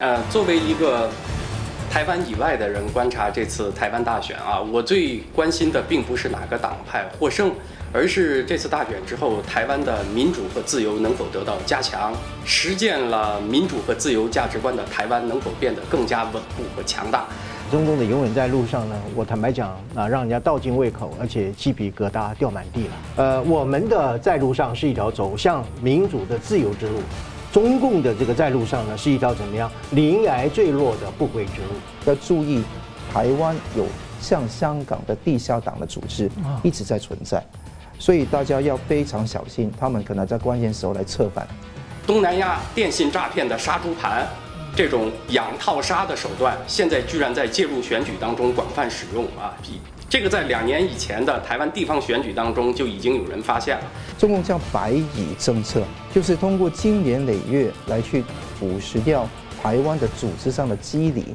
呃，作为一个台湾以外的人观察这次台湾大选啊，我最关心的并不是哪个党派获胜，而是这次大选之后，台湾的民主和自由能否得到加强，实践了民主和自由价值观的台湾能否变得更加稳固和强大。中共的永远在路上呢，我坦白讲啊，让人家倒尽胃口，而且鸡皮疙瘩掉满地了。呃，我们的在路上是一条走向民主的自由之路。中共的这个在路上呢，是一条怎么样临崖坠落的不归之路。要注意，台湾有像香港的地下党的组织一直在存在，所以大家要非常小心，他们可能在关键时候来策反。东南亚电信诈骗的杀猪盘，这种养套杀的手段，现在居然在介入选举当中广泛使用啊！这个在两年以前的台湾地方选举当中就已经有人发现了。中共叫白蚁政策，就是通过经年累月来去腐蚀掉台湾的组织上的机理，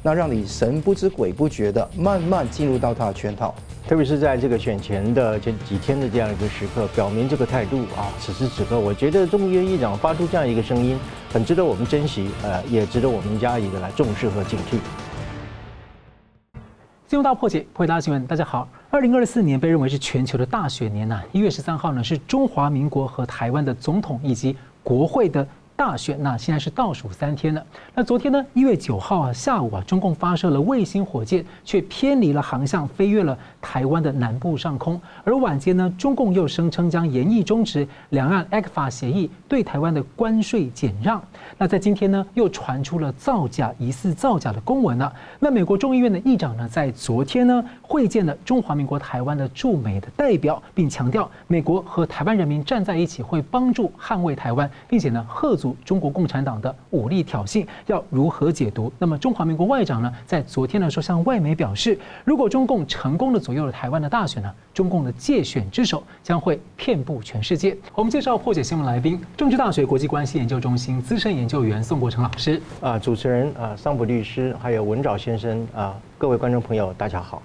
那让你神不知鬼不觉的慢慢进入到他的圈套。特别是在这个选前的这几天的这样一个时刻，表明这个态度啊。此时此刻，我觉得中共院议长发出这样一个声音，很值得我们珍惜，呃，也值得我们加以的来重视和警惕。进入大破解，回答新闻。大家好，二零二四年被认为是全球的大选年呐、啊。一月十三号呢，是中华民国和台湾的总统以及国会的。大选，那现在是倒数三天了。那昨天呢，一月九号啊下午啊，中共发射了卫星火箭，却偏离了航向，飞越了台湾的南部上空。而晚间呢，中共又声称将严议终止两岸 ECFA 协议对台湾的关税减让。那在今天呢，又传出了造假、疑似造假的公文了。那美国众议院的议长呢，在昨天呢，会见了中华民国台湾的驻美的代表，并强调美国和台湾人民站在一起，会帮助捍卫台湾，并且呢，贺。中国共产党的武力挑衅要如何解读？那么中华民国外长呢，在昨天呢说向外媒表示，如果中共成功的左右了台湾的大选呢，中共的借选之手将会遍布全世界。我们介绍破解新闻来宾，政治大学国际关系研究中心资深研究员宋国成老师。啊，主持人啊，桑普律师，还有文藻先生啊，各位观众朋友，大家好。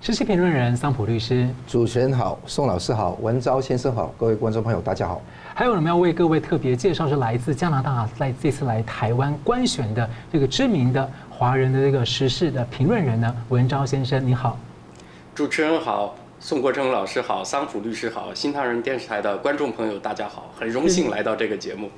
实习评论人桑普律师，主持人好，宋老师好，文昭先生好，各位观众朋友大家好。还有我们要为各位特别介绍是来自加拿大，在这次来台湾观选的这个知名的华人的这个时事的评论人呢，文昭先生你好。主持人好，宋国成老师好，桑普律师好，新唐人电视台的观众朋友大家好，很荣幸来到这个节目。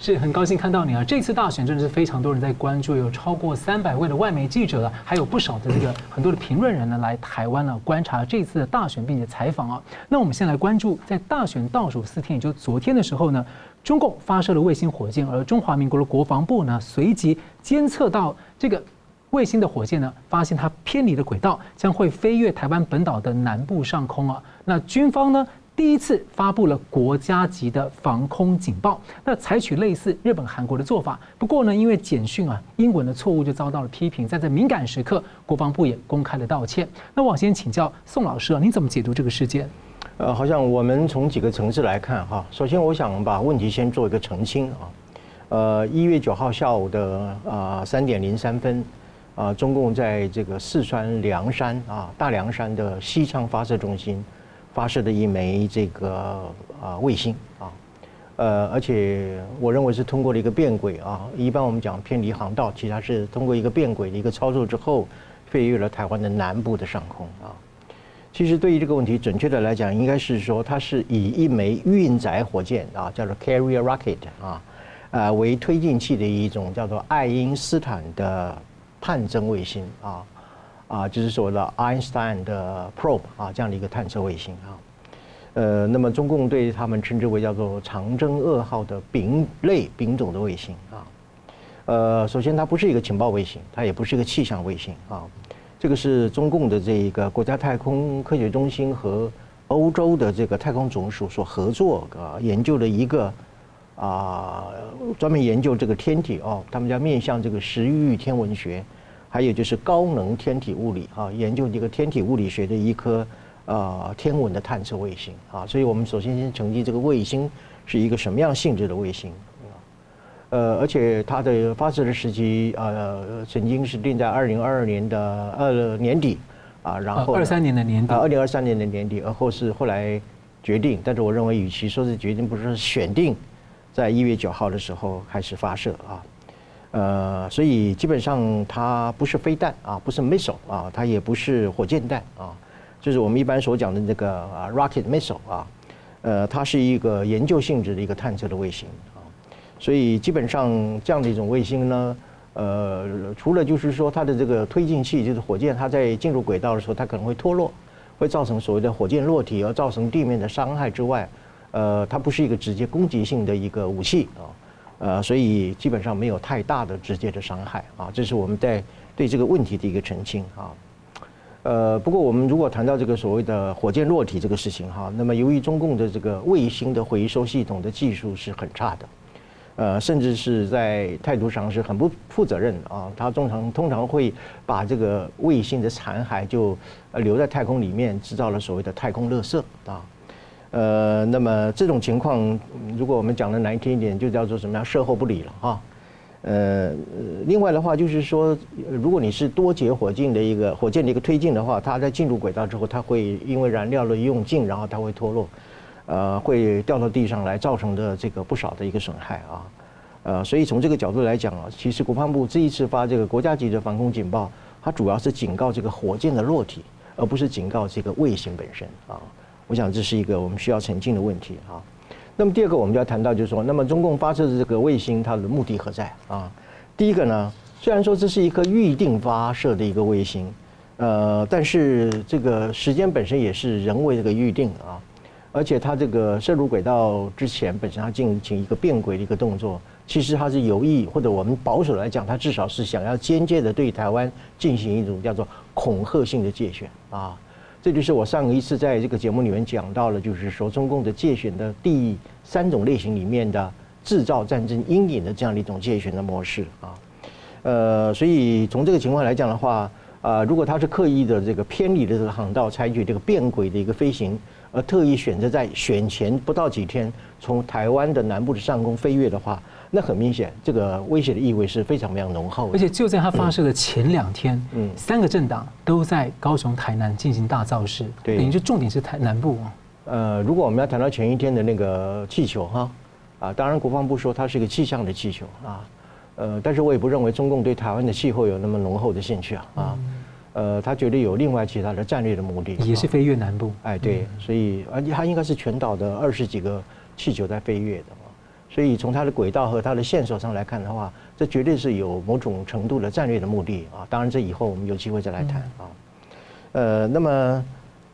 是很高兴看到你啊！这次大选真的是非常多人在关注，有超过三百位的外媒记者了，还有不少的这个很多的评论人呢来台湾呢观察这次的大选，并且采访啊。那我们先来关注，在大选倒数四天，也就昨天的时候呢，中共发射了卫星火箭，而中华民国的国防部呢随即监测到这个卫星的火箭呢，发现它偏离了轨道，将会飞越台湾本岛的南部上空啊。那军方呢？第一次发布了国家级的防空警报，那采取类似日本、韩国的做法。不过呢，因为简讯啊英文的错误就遭到了批评，在这敏感时刻，国防部也公开了道歉。那我先请教宋老师啊，你怎么解读这个事件？呃，好像我们从几个层次来看哈。首先，我想把问题先做一个澄清啊。呃，一月九号下午的啊三点零三分啊，中共在这个四川凉山啊大凉山的西昌发射中心。发射的一枚这个啊卫星啊，呃，而且我认为是通过了一个变轨啊。一般我们讲偏离航道，其实它是通过一个变轨的一个操作之后，飞越了台湾的南部的上空啊。其实对于这个问题，准确的来讲，应该是说它是以一枚运载火箭啊，叫做 carrier rocket 啊，呃为推进器的一种叫做爱因斯坦的探针卫星啊。啊，就是所谓的 Einstein 的 probe 啊，这样的一个探测卫星啊，呃，那么中共对他们称之为叫做长征二号的丙类丙种的卫星啊，呃，首先它不是一个情报卫星，它也不是一个气象卫星啊，这个是中共的这一个国家太空科学中心和欧洲的这个太空总署所合作啊研究的一个啊专门研究这个天体哦，他们叫面向这个时域天文学。还有就是高能天体物理啊，研究这个天体物理学的一颗呃天文的探测卫星啊，所以我们首先先澄清这个卫星是一个什么样性质的卫星啊，呃，而且它的发射的时期呃曾经是定在二零二二年的二年底啊，然后二三年的年底，二零二三年的年底，而后是后来决定，但是我认为与其说是决定，不是说选定在一月九号的时候开始发射啊。呃，所以基本上它不是飞弹啊，不是 missile 啊，它也不是火箭弹啊，就是我们一般所讲的那个 rocket missile 啊，呃，它是一个研究性质的一个探测的卫星啊，所以基本上这样的一种卫星呢，呃，除了就是说它的这个推进器，就是火箭，它在进入轨道的时候，它可能会脱落，会造成所谓的火箭落体而造成地面的伤害之外，呃，它不是一个直接攻击性的一个武器啊。呃，所以基本上没有太大的直接的伤害啊，这是我们在对这个问题的一个澄清啊。呃，不过我们如果谈到这个所谓的火箭落体这个事情哈，那么由于中共的这个卫星的回收系统的技术是很差的，呃，甚至是在态度上是很不负责任的啊，它通常通常会把这个卫星的残骸就留在太空里面，制造了所谓的太空垃圾啊。呃，那么这种情况，如果我们讲的难听一点，就叫做什么样？售后不理了哈。呃，另外的话就是说，如果你是多节火箭的一个火箭的一个推进的话，它在进入轨道之后，它会因为燃料的用尽，然后它会脱落，呃，会掉到地上来，造成的这个不少的一个损害啊。呃，所以从这个角度来讲啊，其实国防部这一次发这个国家级的防空警报，它主要是警告这个火箭的落体，而不是警告这个卫星本身啊。我想这是一个我们需要澄清的问题啊。那么第二个，我们就要谈到，就是说，那么中共发射的这个卫星，它的目的何在啊？第一个呢，虽然说这是一颗预定发射的一个卫星，呃，但是这个时间本身也是人为这个预定啊，而且它这个射入轨道之前，本身它进行一个变轨的一个动作，其实它是有意，或者我们保守来讲，它至少是想要间接的对台湾进行一种叫做恐吓性的介选啊。这就是我上一次在这个节目里面讲到了，就是说中共的介选的第三种类型里面的制造战争阴影的这样的一种介选的模式啊，呃，所以从这个情况来讲的话，啊，如果他是刻意的这个偏离的这个航道，采取这个变轨的一个飞行，而特意选择在选前不到几天从台湾的南部的上空飞越的话。那很明显，这个威胁的意味是非常非常浓厚的。而且就在它发射的前两天，嗯，三个政党都在高雄、台南进行大造势，对，等于就重点是台南部。呃，如果我们要谈到前一天的那个气球哈，啊，当然国防部说它是一个气象的气球啊，呃，但是我也不认为中共对台湾的气候有那么浓厚的兴趣啊，啊，呃，他绝对有另外其他的战略的目的，也是飞越南部。哎，对，所以而且它应该是全岛的二十几个气球在飞越的。所以从它的轨道和它的线索上来看的话，这绝对是有某种程度的战略的目的啊。当然，这以后我们有机会再来谈啊。呃，那么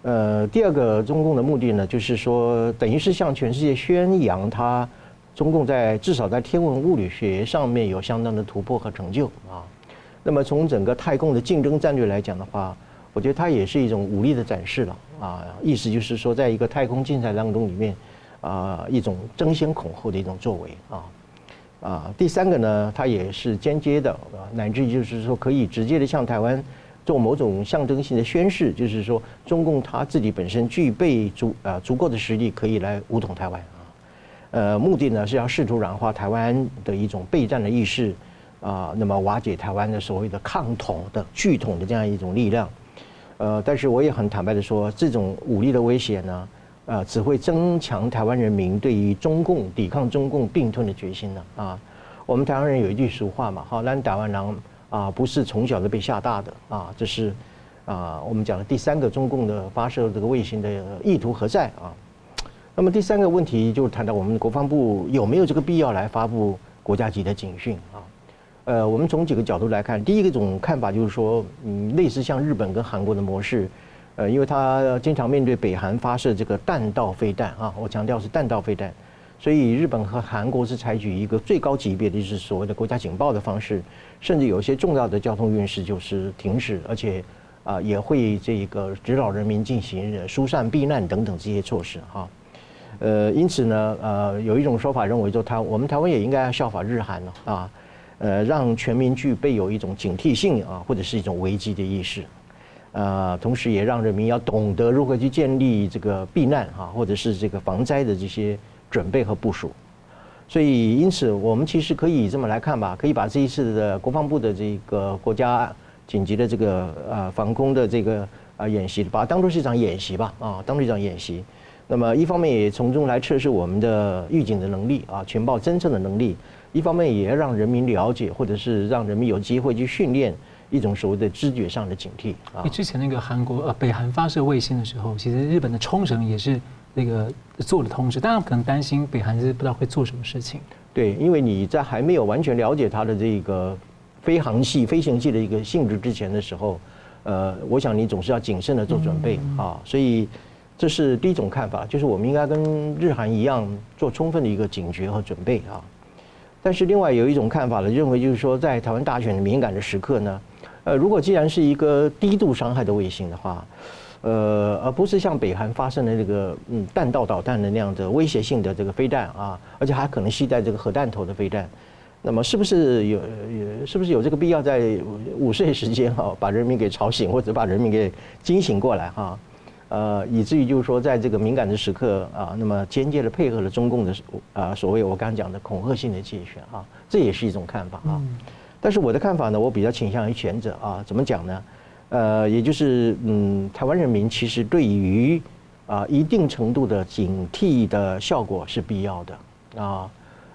呃，第二个中共的目的呢，就是说，等于是向全世界宣扬它中共在至少在天文物理学上面有相当的突破和成就啊。那么从整个太空的竞争战略来讲的话，我觉得它也是一种武力的展示了啊。意思就是说，在一个太空竞赛当中里面。啊，一种争先恐后的一种作为啊，啊，第三个呢，它也是间接的，乃至于就是说可以直接的向台湾做某种象征性的宣示，就是说中共他自己本身具备足啊足够的实力，可以来武统台湾啊，呃，目的呢是要试图软化台湾的一种备战的意识啊，那么瓦解台湾的所谓的抗统的拒统的这样一种力量，呃，但是我也很坦白的说，这种武力的威胁呢。啊，只会增强台湾人民对于中共抵抗中共并吞的决心呢。啊，我们台湾人有一句俗话嘛，好，咱台湾人啊，不是从小就被吓大的啊，这是啊，我们讲的第三个中共的发射这个卫星的意图何在啊？那么第三个问题就谈到我们国防部有没有这个必要来发布国家级的警讯啊？呃，我们从几个角度来看，第一个种看法就是说，嗯，类似像日本跟韩国的模式。呃，因为他经常面对北韩发射这个弹道飞弹啊，我强调是弹道飞弹，所以日本和韩国是采取一个最高级别的，就是所谓的国家警报的方式，甚至有一些重要的交通运输就是停止，而且啊也会这个指导人民进行疏散避难等等这些措施哈。呃，因此呢，呃，有一种说法认为说，台我们台湾也应该效法日韩了啊，呃，让全民具备有一种警惕性啊，或者是一种危机的意识。呃，同时也让人民要懂得如何去建立这个避难哈，或者是这个防灾的这些准备和部署。所以，因此我们其实可以这么来看吧，可以把这一次的国防部的这个国家紧急的这个呃防空的这个啊演习，把它当做是一场演习吧啊，当做一场演习。那么一方面也从中来测试我们的预警的能力啊，情报侦测的能力。一方面也要让人民了解，或者是让人民有机会去训练一种所谓的知觉上的警惕啊。之前那个韩国呃北韩发射卫星的时候，其实日本的冲绳也是那个做了通知，当然可能担心北韩是不知道会做什么事情。对，因为你在还没有完全了解它的这个飞航器、飞行器的一个性质之前的时候，呃，我想你总是要谨慎的做准备啊，所以。这是第一种看法，就是我们应该跟日韩一样做充分的一个警觉和准备啊。但是另外有一种看法呢，认为就是说，在台湾大选的敏感的时刻呢，呃，如果既然是一个低度伤害的卫星的话，呃，而不是像北韩发生的那个嗯弹道导弹的那样的威胁性的这个飞弹啊，而且还可能携带这个核弹头的飞弹，那么是不是有是不是有这个必要在午睡时间哈把人民给吵醒，或者把人民给惊醒过来哈？呃，以至于就是说，在这个敏感的时刻啊，那么间接的配合了中共的啊所谓我刚刚讲的恐吓性的竞选啊，这也是一种看法啊。但是我的看法呢，我比较倾向于前者啊。怎么讲呢？呃，也就是嗯，台湾人民其实对于啊一定程度的警惕的效果是必要的啊。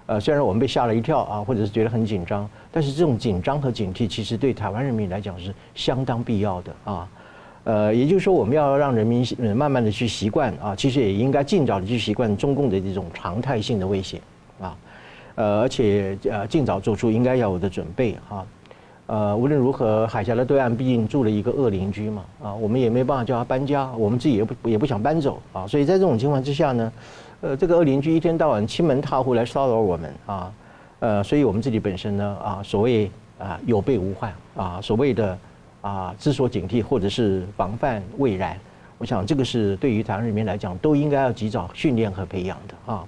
呃，虽然我们被吓了一跳啊，或者是觉得很紧张，但是这种紧张和警惕其实对台湾人民来讲是相当必要的啊。呃，也就是说，我们要让人民慢慢的去习惯啊，其实也应该尽早的去习惯中共的这种常态性的威胁啊，呃，而且呃，尽早做出应该要有的准备啊。呃，无论如何，海峡的对岸毕竟住了一个恶邻居嘛啊，我们也没办法叫他搬家，我们自己也不也不想搬走啊，所以在这种情况之下呢，呃，这个恶邻居一天到晚欺门踏户来骚扰我们啊，呃，所以我们自己本身呢啊，所谓啊有备无患啊，所谓的。啊，知所警惕，或者是防范未然，我想这个是对于台湾人民来讲，都应该要及早训练和培养的啊。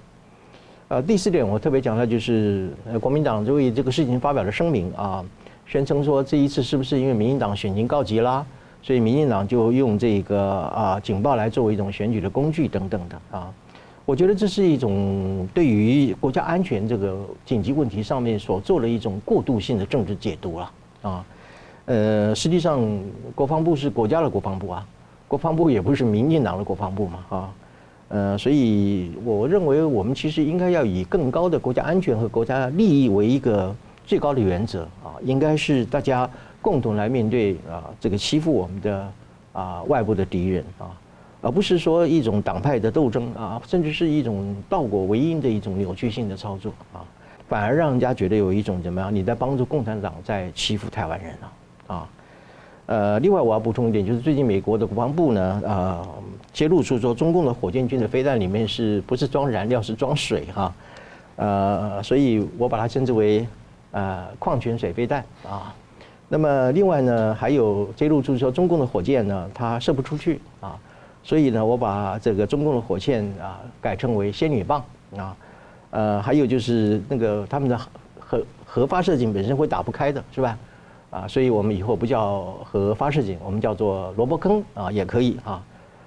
呃，第四点我特别讲的就是，呃，国民党就为这个事情发表了声明啊，宣称说这一次是不是因为民进党选情告急啦，所以民进党就用这个啊警报来作为一种选举的工具等等的啊。我觉得这是一种对于国家安全这个紧急问题上面所做的一种过渡性的政治解读了啊。呃，实际上，国防部是国家的国防部啊，国防部也不是民进党的国防部嘛，啊，呃，所以我认为我们其实应该要以更高的国家安全和国家利益为一个最高的原则啊，应该是大家共同来面对啊这个欺负我们的啊外部的敌人啊，而不是说一种党派的斗争啊，甚至是一种倒果为因的一种扭曲性的操作啊，反而让人家觉得有一种怎么样，你在帮助共产党在欺负台湾人啊。啊，呃，另外我要补充一点，就是最近美国的国防部呢，呃，揭露出说中共的火箭军的飞弹里面是不是装燃料，是装水哈，呃，所以我把它称之为呃矿泉水飞弹啊。那么另外呢，还有揭露出说中共的火箭呢，它射不出去啊，所以呢，我把这个中共的火箭啊改称为仙女棒啊，呃，还有就是那个他们的核核发射井本身会打不开的，是吧？啊，所以我们以后不叫核发射井，我们叫做萝卜坑啊，也可以啊，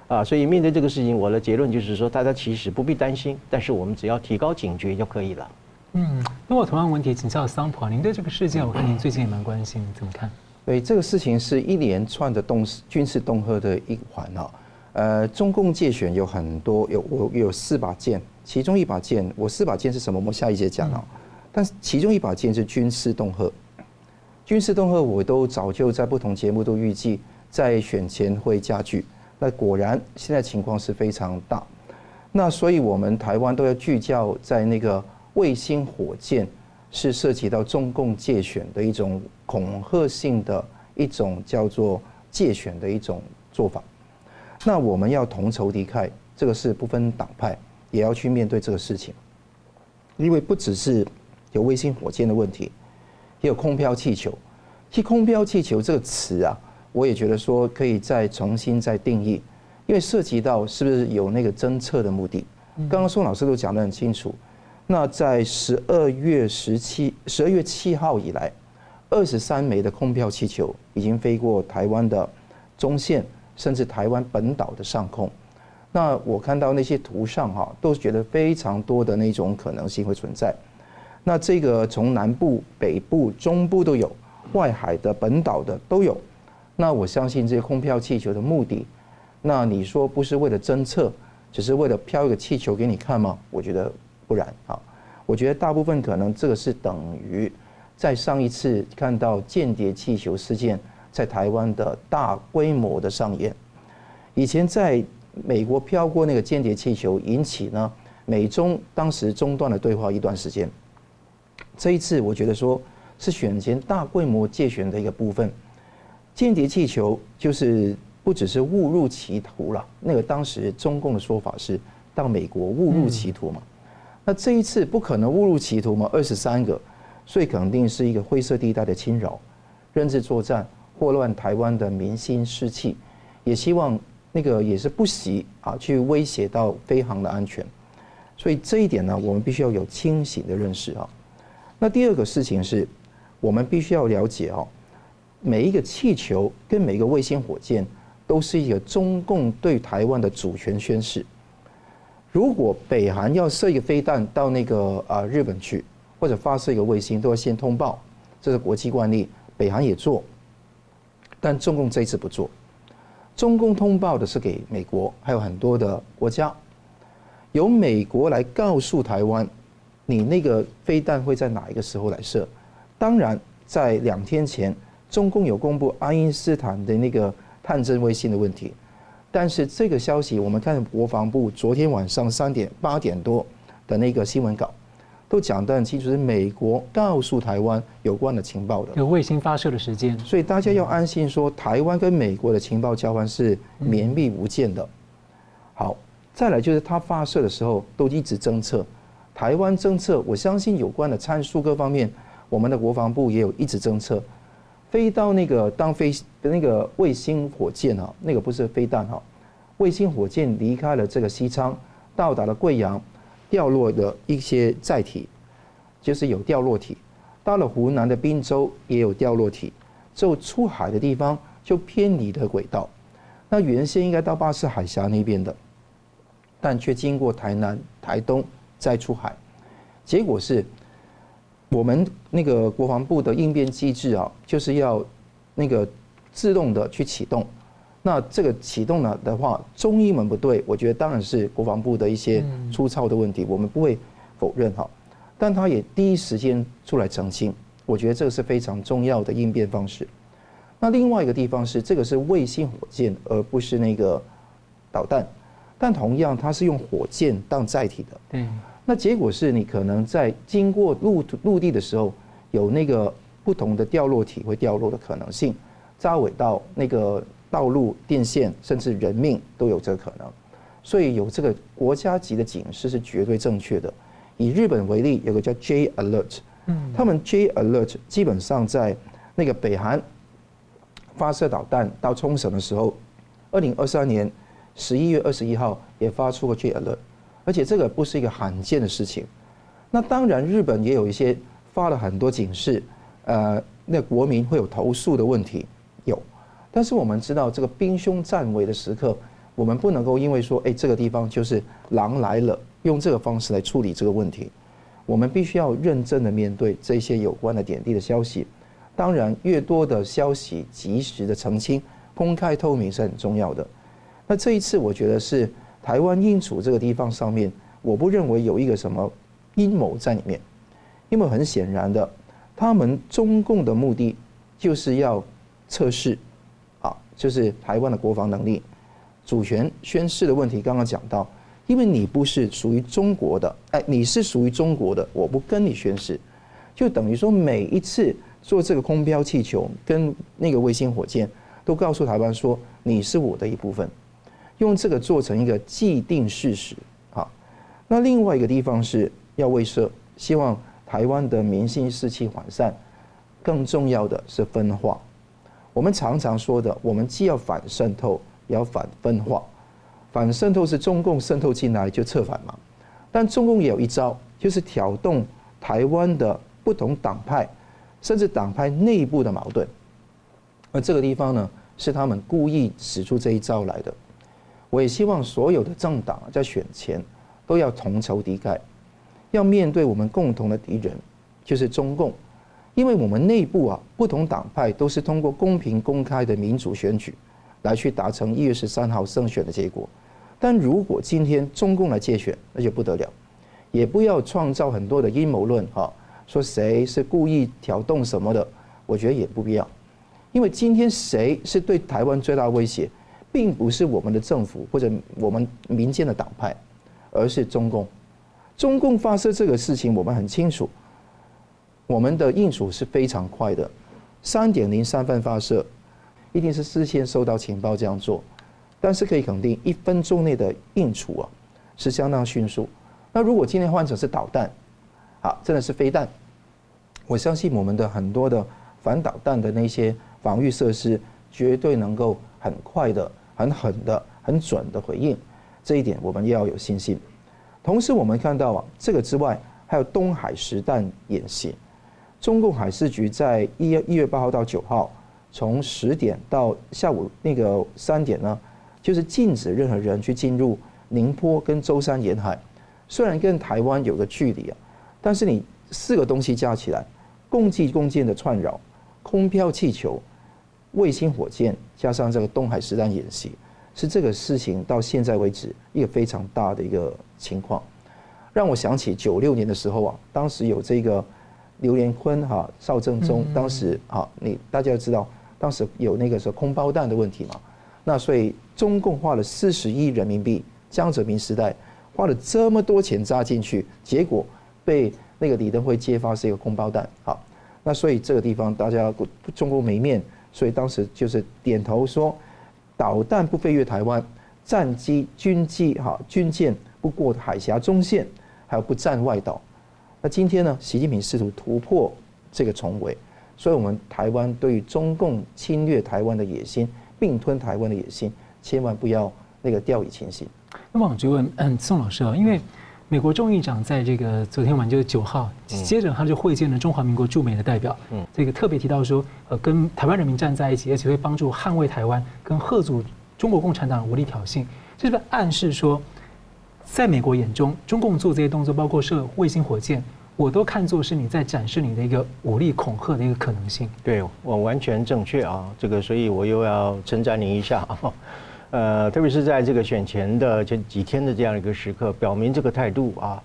啊，所以面对这个事情，我的结论就是说，大家其实不必担心，但是我们只要提高警觉就可以了。嗯，那我同样问题请教桑普啊，您对这个事件，我看您最近也蛮关心，你怎么看？对，这个事情是一连串的动军事恫吓的一环啊。呃，中共介选有很多，有我有四把剑，其中一把剑，我四把剑是什么？我们下一节讲啊。但是其中一把剑是军事恫吓。军事恫吓，我都早就在不同节目都预计在选前会加剧。那果然现在情况是非常大。那所以我们台湾都要聚焦在那个卫星火箭，是涉及到中共借选的一种恐吓性的一种叫做借选的一种做法。那我们要同仇敌忾，这个是不分党派，也要去面对这个事情。因为不只是有卫星火箭的问题。也有空飘气球，其实空飘气球这个词啊，我也觉得说可以再重新再定义，因为涉及到是不是有那个侦测的目的。刚刚宋老师都讲得很清楚。那在十二月十七、十二月七号以来，二十三枚的空飘气球已经飞过台湾的中线，甚至台湾本岛的上空。那我看到那些图上哈，都觉得非常多的那种可能性会存在。那这个从南部、北部、中部都有，外海的、本岛的都有。那我相信这些空飘气球的目的，那你说不是为了侦测，只是为了飘一个气球给你看吗？我觉得不然啊。我觉得大部分可能这个是等于在上一次看到间谍气球事件在台湾的大规模的上演。以前在美国飘过那个间谍气球，引起呢美中当时中断了对话一段时间。这一次我觉得说是选前大规模借选的一个部分，间谍气球就是不只是误入歧途了，那个当时中共的说法是到美国误入歧途嘛。那这一次不可能误入歧途嘛，二十三个，所以肯定是一个灰色地带的侵扰、认知作战、祸乱台湾的民心士气，也希望那个也是不惜啊去威胁到飞航的安全，所以这一点呢，我们必须要有清醒的认识啊。那第二个事情是，我们必须要了解哦，每一个气球跟每一个卫星火箭都是一个中共对台湾的主权宣示。如果北韩要射一个飞弹到那个啊日本去，或者发射一个卫星，都要先通报，这是国际惯例。北韩也做，但中共这一次不做。中共通报的是给美国，还有很多的国家，由美国来告诉台湾，你那个飞弹会在哪一个时候来射。当然，在两天前，中共有公布爱因斯坦的那个探针卫星的问题。但是这个消息，我们看国防部昨天晚上三点八点多的那个新闻稿，都讲得很清楚，是美国告诉台湾有关的情报的，有卫星发射的时间，所以大家要安心说，台湾跟美国的情报交换是绵密无间的。好，再来就是它发射的时候都一直侦测，台湾政策，我相信有关的参数各方面，我们的国防部也有一直政策。飞到那个当飞的那个卫星火箭哈，那个不是飞弹哈，卫星火箭离开了这个西昌，到达了贵阳，掉落的一些载体，就是有掉落体，到了湖南的滨州也有掉落体，就出海的地方就偏离的轨道，那原先应该到巴士海峡那边的，但却经过台南、台东再出海，结果是。我们那个国防部的应变机制啊，就是要那个自动的去启动。那这个启动了的话，中英文不对，我觉得当然是国防部的一些粗糙的问题，我们不会否认哈。但他也第一时间出来澄清，我觉得这个是非常重要的应变方式。那另外一个地方是，这个是卫星火箭，而不是那个导弹，但同样它是用火箭当载体的。对。那结果是你可能在经过陆陆地的时候，有那个不同的掉落体会掉落的可能性，扎尾到那个道路、电线，甚至人命都有这个可能，所以有这个国家级的警示是绝对正确的。以日本为例，有个叫 J Alert，嗯，他们 J Alert 基本上在那个北韩发射导弹到冲绳的时候，二零二三年十一月二十一号也发出过 J Alert。而且这个不是一个罕见的事情，那当然日本也有一些发了很多警示，呃，那国民会有投诉的问题有，但是我们知道这个兵凶战危的时刻，我们不能够因为说，哎，这个地方就是狼来了，用这个方式来处理这个问题，我们必须要认真的面对这些有关的点滴的消息，当然越多的消息及时的澄清、公开透明是很重要的，那这一次我觉得是。台湾应处这个地方上面，我不认为有一个什么阴谋在里面，因为很显然的，他们中共的目的就是要测试，啊，就是台湾的国防能力、主权宣誓的问题。刚刚讲到，因为你不是属于中国的，哎，你是属于中国的，我不跟你宣誓，就等于说每一次做这个空飘气球跟那个卫星火箭，都告诉台湾说你是我的一部分。用这个做成一个既定事实，好。那另外一个地方是要威慑，希望台湾的民心士气缓散。更重要的是分化。我们常常说的，我们既要反渗透，也要反分化。反渗透是中共渗透进来就策反嘛，但中共也有一招，就是挑动台湾的不同党派，甚至党派内部的矛盾。而这个地方呢，是他们故意使出这一招来的。我也希望所有的政党在选前都要同仇敌忾，要面对我们共同的敌人，就是中共。因为我们内部啊，不同党派都是通过公平公开的民主选举来去达成一月十三号胜选的结果。但如果今天中共来借选，那就不得了，也不要创造很多的阴谋论哈，说谁是故意挑动什么的，我觉得也不必要。因为今天谁是对台湾最大威胁，并不是我们的政府或者我们民间的党派，而是中共。中共发射这个事情，我们很清楚，我们的应处是非常快的，三点零三分发射，一定是事先收到情报这样做。但是可以肯定，一分钟内的应处啊，是相当迅速。那如果今天换成是导弹，好，真的是飞弹，我相信我们的很多的反导弹的那些防御设施，绝对能够很快的、很狠的、很准的回应。这一点我们要有信心。同时，我们看到啊，这个之外还有东海实弹演习。中共海事局在一月一月八号到九号，从十点到下午那个三点呢，就是禁止任何人去进入宁波跟舟山沿海。虽然跟台湾有个距离啊，但是你四个东西加起来，共计共建的串扰、空飘气球、卫星火箭，加上这个东海实弹演习。是这个事情到现在为止一个非常大的一个情况，让我想起九六年的时候啊，当时有这个刘连坤哈、邵正宗，当时啊，你大家知道，当时有那个时候空包弹的问题嘛，那所以中共花了四十亿人民币，江泽民时代花了这么多钱扎进去，结果被那个李登辉揭发是一个空包弹，好，那所以这个地方大家中共没面，所以当时就是点头说。导弹不飞越台湾，战机、军机、哈军舰不过海峡中线，还有不占外岛。那今天呢？习近平试图突破这个重围，所以我们台湾对于中共侵略台湾的野心、并吞台湾的野心，千万不要那个掉以轻心。那么我就问，嗯，宋老师啊，因为。美国众议长在这个昨天晚就是九号，接着他就会见了中华民国驻美的代表，嗯，这个特别提到说，呃，跟台湾人民站在一起，而且会帮助捍卫台湾，跟贺阻中国共产党武力挑衅，这是不是暗示说，在美国眼中，中共做这些动作，包括射卫星火箭，我都看作是你在展示你的一个武力恐吓的一个可能性？对，我完全正确啊，这个，所以我又要称赞你一下啊。呃，特别是在这个选前的这几天的这样一个时刻，表明这个态度啊，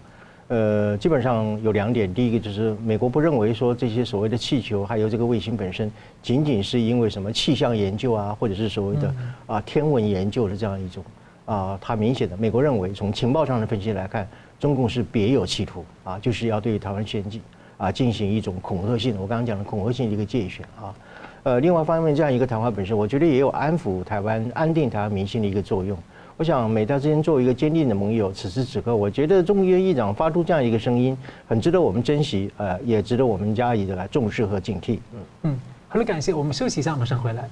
呃，基本上有两点。第一个就是美国不认为说这些所谓的气球还有这个卫星本身，仅仅是因为什么气象研究啊，或者是所谓的啊天文研究的这样一种啊，它明显的美国认为从情报上的分析来看，中共是别有企图啊，就是要对台湾选举啊进行一种恐吓性的，我刚刚讲的恐吓性的一个介选啊。呃，另外方面，这样一个谈话本身，我觉得也有安抚台湾、安定台湾民心的一个作用。我想，美台之间作为一个坚定的盟友，此时此刻，我觉得众议院议长发出这样一个声音，很值得我们珍惜，呃，也值得我们加以的来重视和警惕。嗯嗯，好了，感谢我们休息一下，马上回来。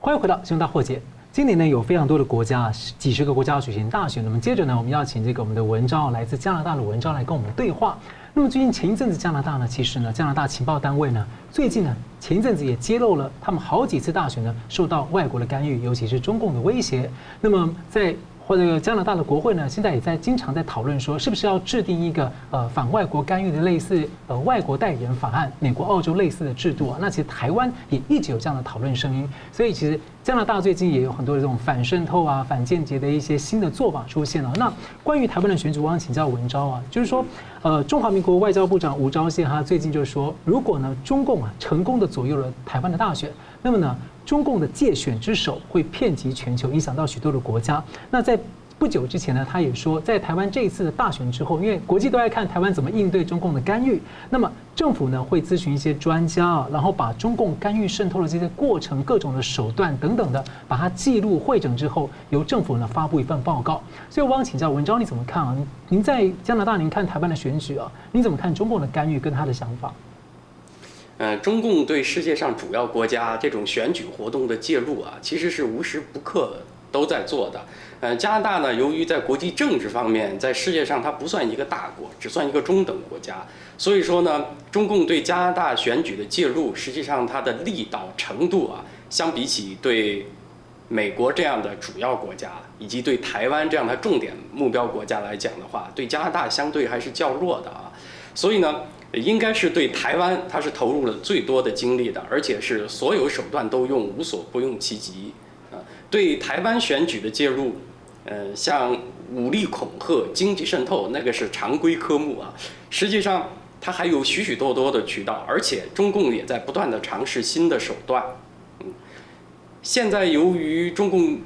欢迎回到《新闻大破解》。今年呢，有非常多的国家，几十个国家要举行大选。那么接着呢，我们要请这个我们的文章，来自加拿大的文章来跟我们对话。那么最近前一阵子加拿大呢，其实呢，加拿大情报单位呢，最近呢，前一阵子也揭露了他们好几次大选呢，受到外国的干预，尤其是中共的威胁。那么在或者加拿大的国会呢，现在也在经常在讨论说，是不是要制定一个呃反外国干预的类似呃外国代理人法案，美国、澳洲类似的制度啊。那其实台湾也一直有这样的讨论声音。所以其实加拿大最近也有很多的这种反渗透啊、反间谍的一些新的做法出现了。那关于台湾的选举，我想请教文昭啊，就是说，呃，中华民国外交部长吴钊燮哈最近就说，如果呢中共啊成功的左右了台湾的大选，那么呢。中共的界选之手会遍及全球，影响到许多的国家。那在不久之前呢，他也说，在台湾这一次的大选之后，因为国际都在看台湾怎么应对中共的干预，那么政府呢会咨询一些专家啊，然后把中共干预渗透的这些过程、各种的手段等等的，把它记录汇整之后，由政府呢发布一份报告。所以我想请教文章，你怎么看啊？您在加拿大，您看台湾的选举啊，你怎么看中共的干预跟他的想法？呃，中共对世界上主要国家这种选举活动的介入啊，其实是无时不刻都在做的。呃，加拿大呢，由于在国际政治方面，在世界上它不算一个大国，只算一个中等国家，所以说呢，中共对加拿大选举的介入，实际上它的力道程度啊，相比起对美国这样的主要国家，以及对台湾这样的重点目标国家来讲的话，对加拿大相对还是较弱的啊。所以呢。应该是对台湾，它是投入了最多的精力的，而且是所有手段都用，无所不用其极。啊，对台湾选举的介入，呃，像武力恐吓、经济渗透，那个是常规科目啊。实际上，它还有许许多多的渠道，而且中共也在不断地尝试新的手段。嗯，现在由于中共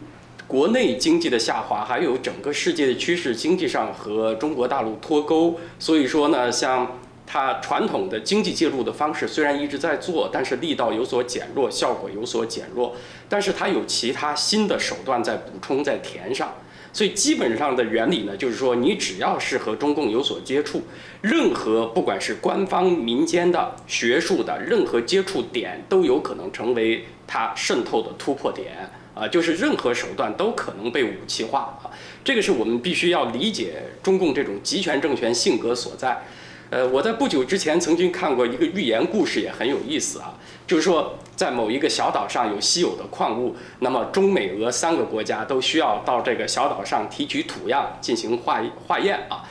国内经济的下滑，还有整个世界的趋势，经济上和中国大陆脱钩，所以说呢，像它传统的经济介入的方式虽然一直在做，但是力道有所减弱，效果有所减弱。但是它有其他新的手段在补充，在填上。所以基本上的原理呢，就是说你只要是和中共有所接触，任何不管是官方、民间的、学术的任何接触点，都有可能成为它渗透的突破点啊，就是任何手段都可能被武器化啊。这个是我们必须要理解中共这种集权政权性格所在。呃，我在不久之前曾经看过一个寓言故事，也很有意思啊。就是说，在某一个小岛上有稀有的矿物，那么中美俄三个国家都需要到这个小岛上提取土样进行化化验啊。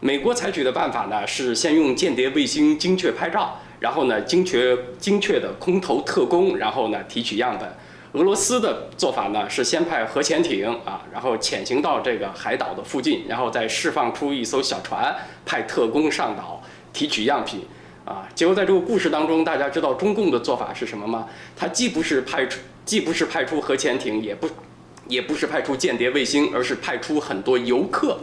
美国采取的办法呢，是先用间谍卫星精确拍照，然后呢精确精确的空投特工，然后呢提取样本。俄罗斯的做法呢，是先派核潜艇啊，然后潜行到这个海岛的附近，然后再释放出一艘小船，派特工上岛提取样品，啊，结果在这个故事当中，大家知道中共的做法是什么吗？他既不是派出，既不是派出核潜艇，也不，也不是派出间谍卫星，而是派出很多游客。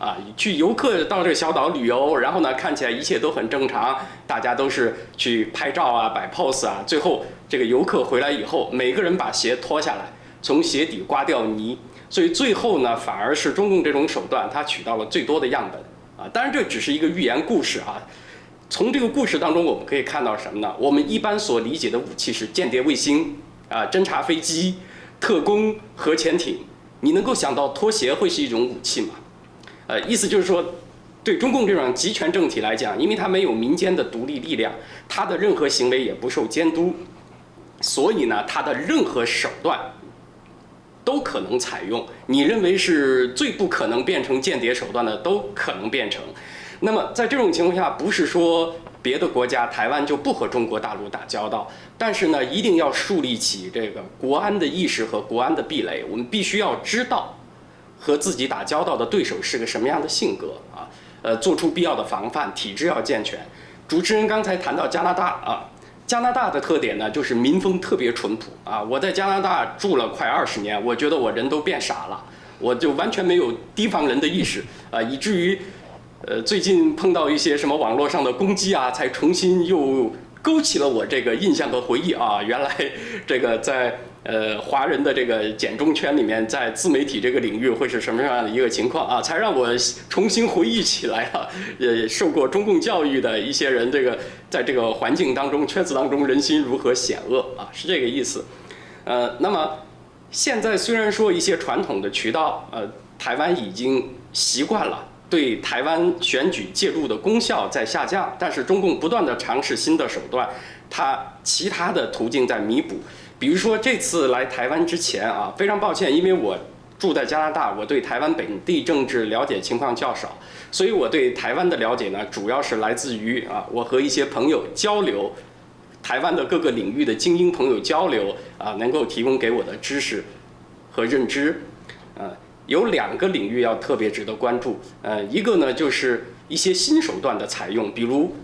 啊，去游客到这个小岛旅游，然后呢，看起来一切都很正常，大家都是去拍照啊、摆 pose 啊。最后这个游客回来以后，每个人把鞋脱下来，从鞋底刮掉泥，所以最后呢，反而是中共这种手段，它取到了最多的样本。啊，当然这只是一个寓言故事啊。从这个故事当中，我们可以看到什么呢？我们一般所理解的武器是间谍卫星啊、侦察飞机、特工、核潜艇。你能够想到拖鞋会是一种武器吗？呃，意思就是说，对中共这种集权政体来讲，因为它没有民间的独立力量，它的任何行为也不受监督，所以呢，它的任何手段都可能采用。你认为是最不可能变成间谍手段的，都可能变成。那么在这种情况下，不是说别的国家台湾就不和中国大陆打交道，但是呢，一定要树立起这个国安的意识和国安的壁垒。我们必须要知道。和自己打交道的对手是个什么样的性格啊？呃，做出必要的防范，体制要健全。主持人刚才谈到加拿大啊，加拿大的特点呢，就是民风特别淳朴啊。我在加拿大住了快二十年，我觉得我人都变傻了，我就完全没有提防人的意识啊，以至于，呃，最近碰到一些什么网络上的攻击啊，才重新又勾起了我这个印象和回忆啊。原来 这个在。呃，华人的这个减中圈里面，在自媒体这个领域会是什么样的一个情况啊？才让我重新回忆起来了。呃，受过中共教育的一些人，这个在这个环境当中、圈子当中，人心如何险恶啊？是这个意思。呃，那么现在虽然说一些传统的渠道，呃，台湾已经习惯了对台湾选举介入的功效在下降，但是中共不断地尝试新的手段，它其他的途径在弥补。比如说这次来台湾之前啊，非常抱歉，因为我住在加拿大，我对台湾本地政治了解情况较少，所以我对台湾的了解呢，主要是来自于啊，我和一些朋友交流，台湾的各个领域的精英朋友交流啊，能够提供给我的知识和认知，有两个领域要特别值得关注，呃，一个呢就是一些新手段的采用，比如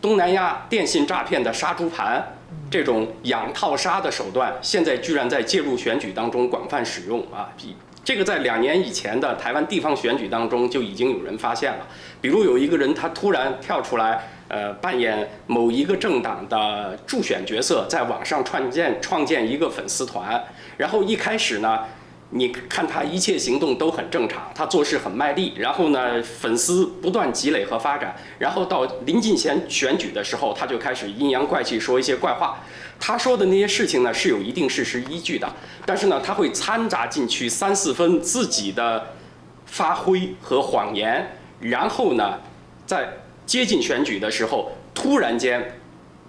东南亚电信诈骗的杀猪盘。这种养套杀的手段，现在居然在介入选举当中广泛使用啊！比这个在两年以前的台湾地方选举当中就已经有人发现了。比如有一个人，他突然跳出来，呃，扮演某一个政党的助选角色，在网上创建创建一个粉丝团，然后一开始呢。你看他一切行动都很正常，他做事很卖力，然后呢，粉丝不断积累和发展，然后到临近前选举的时候，他就开始阴阳怪气说一些怪话。他说的那些事情呢，是有一定事实依据的，但是呢，他会掺杂进去三四分自己的发挥和谎言，然后呢，在接近选举的时候，突然间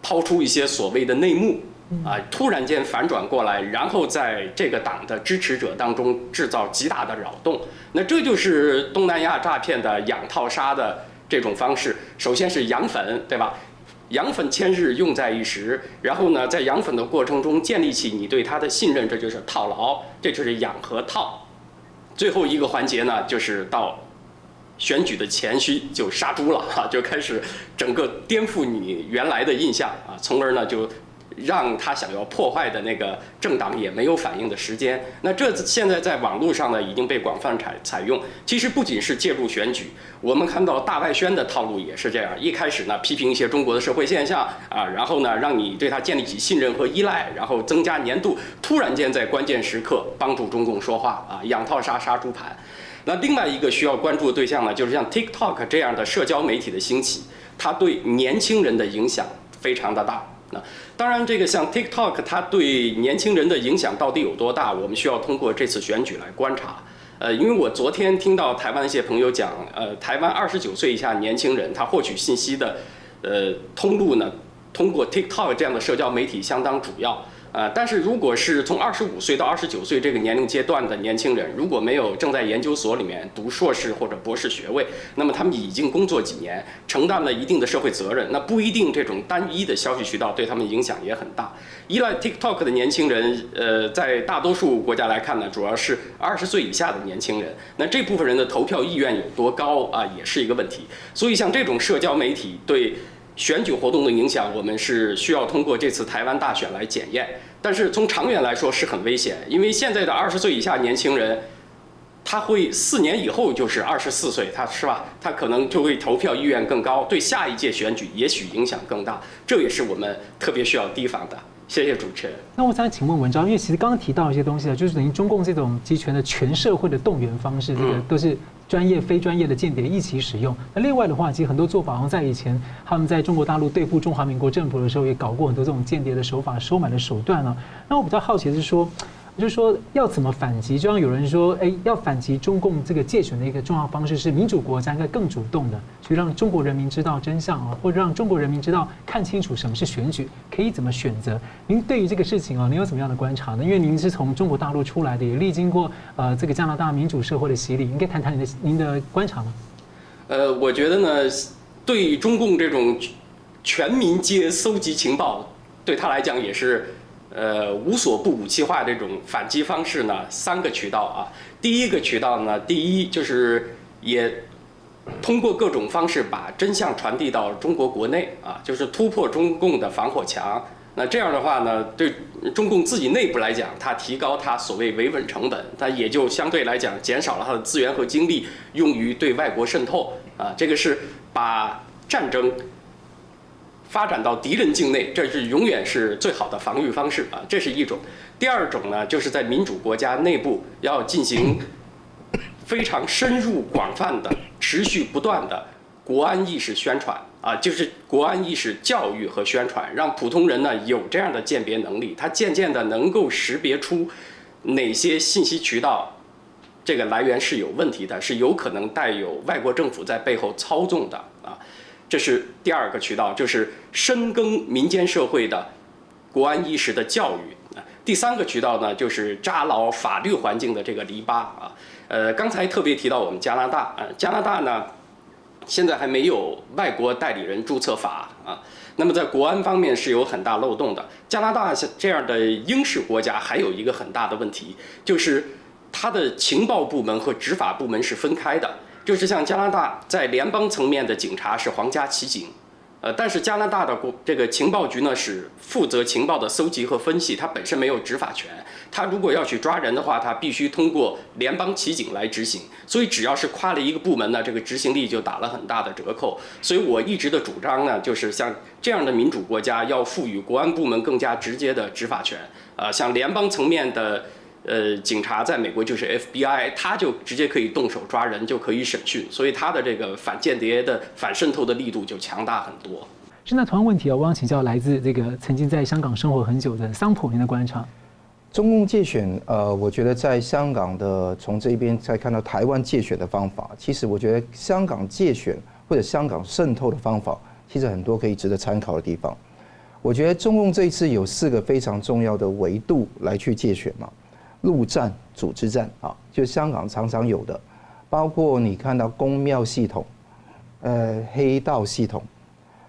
抛出一些所谓的内幕。啊！突然间反转过来，然后在这个党的支持者当中制造极大的扰动。那这就是东南亚诈骗的养套杀的这种方式。首先是养粉，对吧？养粉千日，用在一时。然后呢，在养粉的过程中建立起你对他的信任，这就是套牢，这就是养和套。最后一个环节呢，就是到选举的前夕就杀猪了哈，就开始整个颠覆你原来的印象啊，从而呢就。让他想要破坏的那个政党也没有反应的时间，那这现在在网络上呢已经被广泛采采用。其实不仅是介入选举，我们看到大外宣的套路也是这样。一开始呢批评一些中国的社会现象啊，然后呢让你对他建立起信任和依赖，然后增加粘度，突然间在关键时刻帮助中共说话啊，养套杀杀猪盘。那另外一个需要关注的对象呢，就是像 TikTok 这样的社交媒体的兴起，它对年轻人的影响非常的大。那当然，这个像 TikTok，它对年轻人的影响到底有多大？我们需要通过这次选举来观察。呃，因为我昨天听到台湾一些朋友讲，呃，台湾二十九岁以下年轻人他获取信息的，呃，通路呢，通过 TikTok 这样的社交媒体相当主要。呃，但是如果是从二十五岁到二十九岁这个年龄阶段的年轻人，如果没有正在研究所里面读硕士或者博士学位，那么他们已经工作几年，承担了一定的社会责任，那不一定这种单一的消息渠道对他们影响也很大。依赖 TikTok 的年轻人，呃，在大多数国家来看呢，主要是二十岁以下的年轻人。那这部分人的投票意愿有多高啊，也是一个问题。所以像这种社交媒体对。选举活动的影响，我们是需要通过这次台湾大选来检验。但是从长远来说是很危险，因为现在的二十岁以下年轻人，他会四年以后就是二十四岁，他是吧？他可能就会投票意愿更高，对下一届选举也许影响更大。这也是我们特别需要提防的。谢谢主持人。那我想请问文章，因为其实刚刚提到一些东西啊，就是等于中共这种集权的全社会的动员方式，这个都是。专业、非专业的间谍一起使用。那另外的话，其实很多做法，好像在以前他们在中国大陆对付中华民国政府的时候，也搞过很多这种间谍的手法、收买的手段呢。那我比较好奇的是说。就是说，要怎么反击？就像有人说，哎，要反击中共这个介选的一个重要方式是民主国家应该更主动的去让中国人民知道真相啊，或者让中国人民知道看清楚什么是选举，可以怎么选择？您对于这个事情啊，您有怎么样的观察呢？因为您是从中国大陆出来的，也历经过呃这个加拿大民主社会的洗礼，应该谈谈您的您的观察吗？呃，我觉得呢，对中共这种全民皆搜集情报，对他来讲也是。呃，无所不武器化这种反击方式呢，三个渠道啊。第一个渠道呢，第一就是也通过各种方式把真相传递到中国国内啊，就是突破中共的防火墙。那这样的话呢，对中共自己内部来讲，它提高它所谓维稳成本，它也就相对来讲减少了它的资源和精力用于对外国渗透啊。这个是把战争。发展到敌人境内，这是永远是最好的防御方式啊！这是一种。第二种呢，就是在民主国家内部要进行非常深入、广泛的、持续不断的国安意识宣传啊，就是国安意识教育和宣传，让普通人呢有这样的鉴别能力，他渐渐的能够识别出哪些信息渠道这个来源是有问题的，是有可能带有外国政府在背后操纵的。这是第二个渠道，就是深耕民间社会的国安意识的教育。第三个渠道呢，就是扎牢法律环境的这个篱笆啊。呃，刚才特别提到我们加拿大，呃，加拿大呢，现在还没有外国代理人注册法啊。那么在国安方面是有很大漏洞的。加拿大像这样的英式国家还有一个很大的问题，就是它的情报部门和执法部门是分开的。就是像加拿大在联邦层面的警察是皇家骑警，呃，但是加拿大的国这个情报局呢是负责情报的搜集和分析，它本身没有执法权。它如果要去抓人的话，它必须通过联邦骑警来执行。所以只要是跨了一个部门呢，这个执行力就打了很大的折扣。所以我一直的主张呢，就是像这样的民主国家要赋予国安部门更加直接的执法权。呃，像联邦层面的。呃，警察在美国就是 FBI，他就直接可以动手抓人，就可以审讯，所以他的这个反间谍的反渗透的力度就强大很多。现在同样问题啊，我想请教来自这个曾经在香港生活很久的桑普，您的观察。中共借选，呃，我觉得在香港的从这边再看到台湾借选的方法，其实我觉得香港借选或者香港渗透的方法，其实很多可以值得参考的地方。我觉得中共这一次有四个非常重要的维度来去借选嘛。陆战、组织战啊，就香港常常有的，包括你看到公庙系统，呃，黑道系统，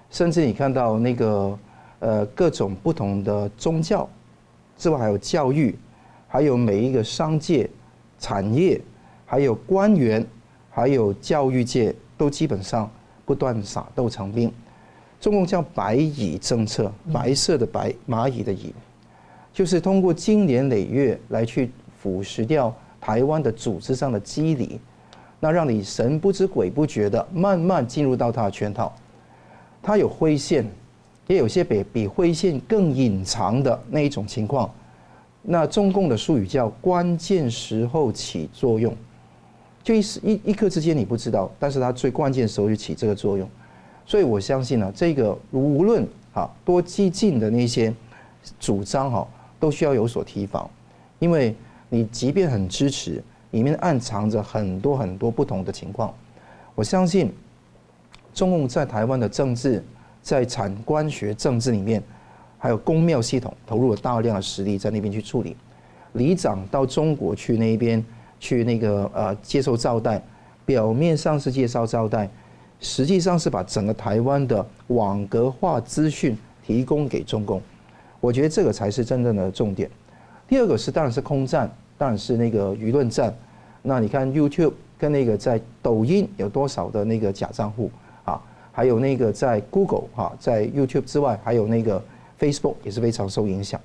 甚至你看到那个呃各种不同的宗教，之外还有教育，还有每一个商界、产业，还有官员，还有教育界，都基本上不断撒豆成兵。中共叫白蚁政策，白色的白，蚂蚁的蚁，就是通过经年累月来去腐蚀掉台湾的组织上的机理，那让你神不知鬼不觉的慢慢进入到他的圈套。他有灰线，也有些比比灰线更隐藏的那一种情况。那中共的术语叫关键时候起作用，就一时一一刻之间你不知道，但是它最关键时候就起这个作用。所以我相信呢，这个无论啊多激进的那些主张哈，都需要有所提防，因为你即便很支持，里面暗藏着很多很多不同的情况。我相信。中共在台湾的政治，在产官学政治里面，还有公庙系统投入了大量的实力在那边去处理。里长到中国去那边去那个呃接受招待，表面上是介绍招待，实际上是把整个台湾的网格化资讯提供给中共。我觉得这个才是真正的重点。第二个是当然是空战，当然是那个舆论战。那你看 YouTube 跟那个在抖音有多少的那个假账户啊？还有那个在 Google 哈，在 YouTube 之外，还有那个 Facebook 也是非常受影响。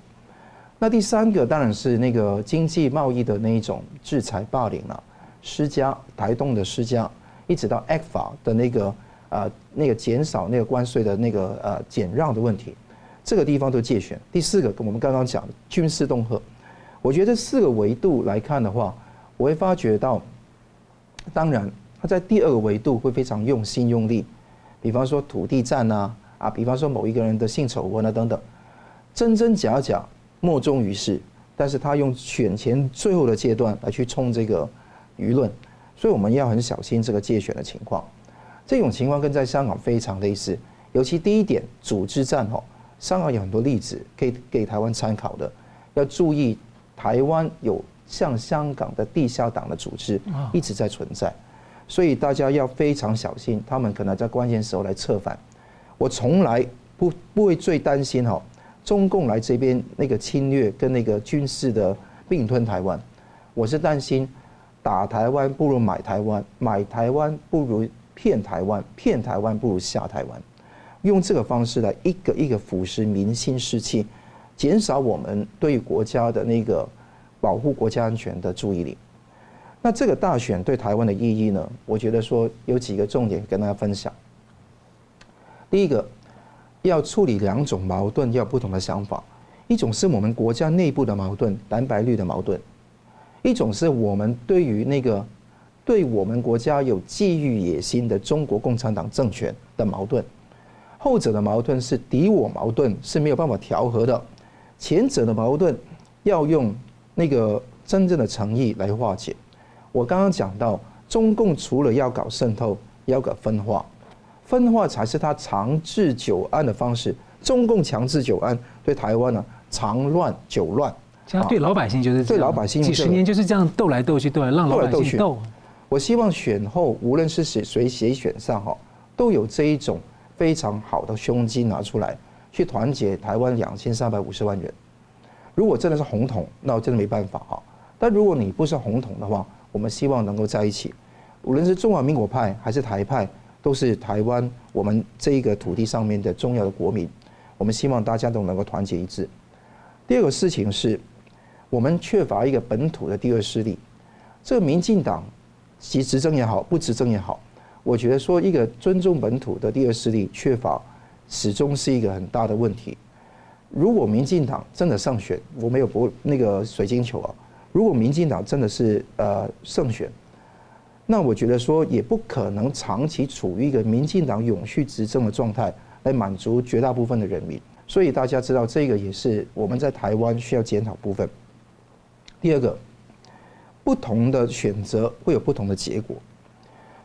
那第三个当然是那个经济贸易的那一种制裁霸凌了，施加台动的施加，一直到 ECFA 的那个呃那个减少那个关税的那个呃减让的问题，这个地方都介选。第四个跟我们刚刚讲军事恫吓，我觉得这四个维度来看的话，我会发觉到，当然他在第二个维度会非常用心用力。比方说土地战啊，啊，比方说某一个人的性丑闻啊等等，真真假假莫衷于是。但是他用选前最后的阶段来去冲这个舆论，所以我们要很小心这个介选的情况。这种情况跟在香港非常类似，尤其第一点组织战哦，香港有很多例子可以给台湾参考的。要注意，台湾有像香港的地下党的组织一直在存在。所以大家要非常小心，他们可能在关键时候来策反。我从来不不会最担心哈，中共来这边那个侵略跟那个军事的并吞台湾，我是担心打台湾不如买台湾，买台湾不如骗台湾，骗台湾不如下台湾，用这个方式来一个一个腐蚀民心士气，减少我们对国家的那个保护国家安全的注意力。那这个大选对台湾的意义呢？我觉得说有几个重点跟大家分享。第一个，要处理两种矛盾，要不同的想法。一种是我们国家内部的矛盾，蓝白绿的矛盾；一种是我们对于那个对我们国家有觊觎野心的中国共产党政权的矛盾。后者的矛盾是敌我矛盾，是没有办法调和的；前者的矛盾要用那个真正的诚意来化解。我刚刚讲到，中共除了要搞渗透，要搞分化，分化才是他长治久安的方式。中共长治久安，对台湾呢长乱久乱。这样对老百姓就是对老百姓几十年就是这样斗来斗去，斗来让老百姓斗。我希望选后无论是谁谁谁选上哈，都有这一种非常好的胸襟拿出来，去团结台湾两千三百五十万人。如果真的是红统，那我真的没办法哈。但如果你不是红统的话，我们希望能够在一起，无论是中华民国派还是台派，都是台湾我们这一个土地上面的重要的国民。我们希望大家都能够团结一致。第二个事情是，我们缺乏一个本土的第二势力。这个民进党其执政也好，不执政也好，我觉得说一个尊重本土的第二势力缺乏，始终是一个很大的问题。如果民进党真的胜选，我没有不那个水晶球啊。如果民进党真的是呃胜选，那我觉得说也不可能长期处于一个民进党永续执政的状态来满足绝大部分的人民，所以大家知道这个也是我们在台湾需要检讨部分。第二个，不同的选择会有不同的结果，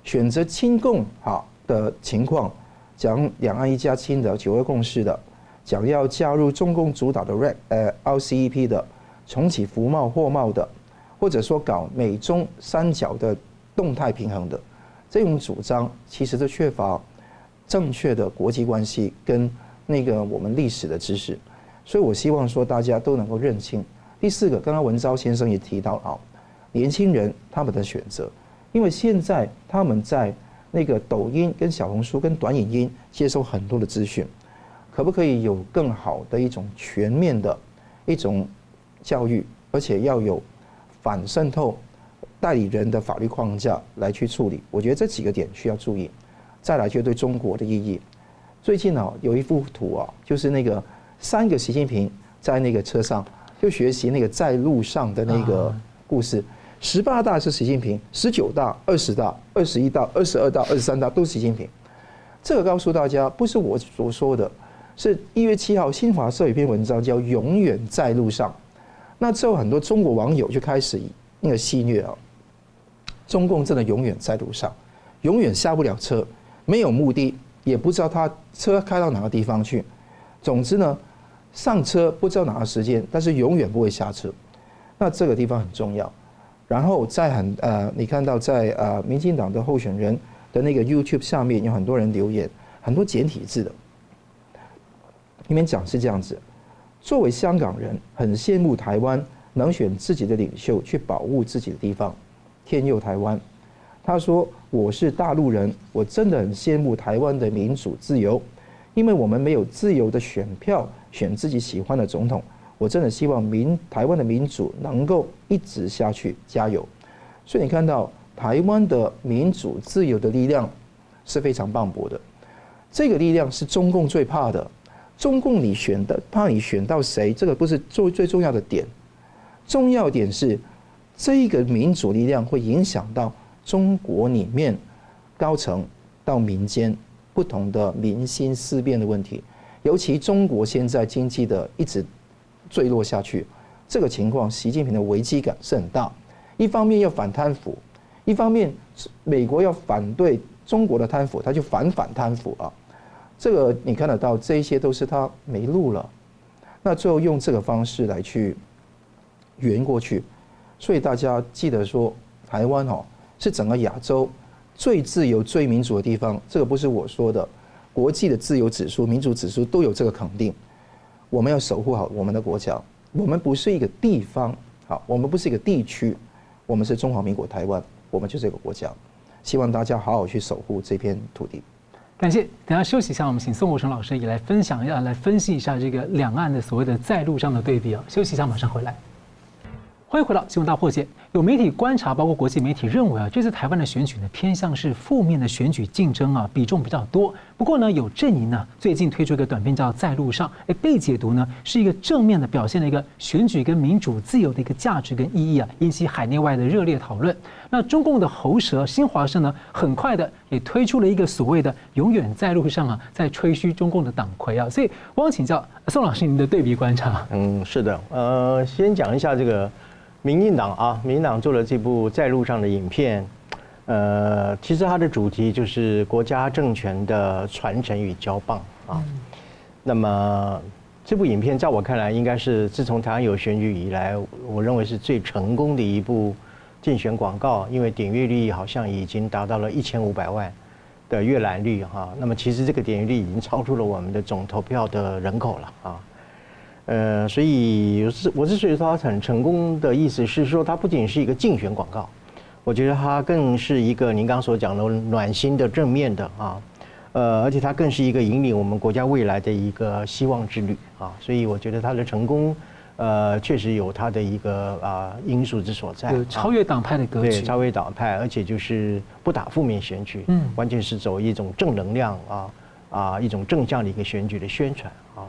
选择亲共好的情况，讲两岸一家亲的九二共识的，讲要加入中共主导的 RCEP 呃 RCEP 的。重启服贸货贸的，或者说搞美中三角的动态平衡的这种主张，其实都缺乏正确的国际关系跟那个我们历史的知识，所以我希望说大家都能够认清。第四个，刚刚文昭先生也提到啊，年轻人他们的选择，因为现在他们在那个抖音跟小红书跟短影音接收很多的资讯，可不可以有更好的一种全面的一种教育，而且要有反渗透代理人的法律框架来去处理？我觉得这几个点需要注意。再来就对中国的意义，最近啊有一幅图啊，就是那个三个习近平在那个车上就学习那个在路上的那个故事。十八大是习近平，十九大、二十大、二十一大、二十二大、二十三大都是习近平。这个告诉大家，不是我所说的，是一月七号新华社有一篇文章叫《永远在路上》。那之后很多中国网友就开始那个戏谑啊，中共真的永远在路上，永远下不了车，没有目的，也不知道他车开到哪个地方去。总之呢，上车不知道哪个时间，但是永远不会下车。那这个地方很重要。然后在很呃，你看到在呃，民进党的候选人的那个 YouTube 下面有很多人留言，很多简体字的。里面讲是这样子：作为香港人，很羡慕台湾能选自己的领袖去保护自己的地方，天佑台湾。他说：“我是大陆人，我真的很羡慕台湾的民主自由，因为我们没有自由的选票选自己喜欢的总统。”我真的希望民台湾的民主能够一直下去，加油！所以你看到台湾的民主自由的力量是非常磅礴的，这个力量是中共最怕的。中共你选的怕你选到谁，这个不是最最重要的点，重要点是这个民主力量会影响到中国里面高层到民间不同的民心思变的问题，尤其中国现在经济的一直。坠落下去，这个情况，习近平的危机感是很大。一方面要反贪腐，一方面美国要反对中国的贪腐，他就反反贪腐啊。这个你看得到，这一些都是他没路了。那最后用这个方式来去圆过去。所以大家记得说，台湾哦是整个亚洲最自由、最民主的地方。这个不是我说的，国际的自由指数、民主指数都有这个肯定。我们要守护好我们的国家。我们不是一个地方，好，我们不是一个地区，我们是中华民国台湾，我们就是这个国家。希望大家好好去守护这片土地。感谢。等下休息一下，我们请宋国成老师也来分享一下，来分析一下这个两岸的所谓的在路上的对比啊。休息一下，马上回来。欢迎回到新闻大破解。有媒体观察，包括国际媒体认为啊，这次台湾的选举呢，偏向是负面的选举竞争啊，比重比较多。不过呢，有阵营呢，最近推出一个短片叫《在路上》，哎，被解读呢是一个正面的表现的一个选举跟民主自由的一个价值跟意义啊，引起海内外的热烈讨论。那中共的喉舌新华社呢，很快的也推出了一个所谓的“永远在路上”啊，在吹嘘中共的党魁啊。所以，我想请教宋老师您的对比观察。嗯，是的，呃，先讲一下这个。民进党啊，民进党做了这部在路上的影片，呃，其实它的主题就是国家政权的传承与交棒啊。那么这部影片在我看来，应该是自从台湾有选举以来，我认为是最成功的一部竞选广告，因为点阅率好像已经达到了一千五百万的阅览率哈。那么其实这个点阅率已经超出了我们的总投票的人口了啊。呃，所以是我之所以说它很成功的意思是说，它不仅是一个竞选广告，我觉得它更是一个您刚所讲的暖心的正面的啊，呃，而且它更是一个引领我们国家未来的一个希望之旅啊，所以我觉得它的成功，呃，确实有它的一个啊因素之所在，超越党派的格局，对，超越党派，而且就是不打负面选举，嗯，完全是走一种正能量啊啊一种正向的一个选举的宣传啊。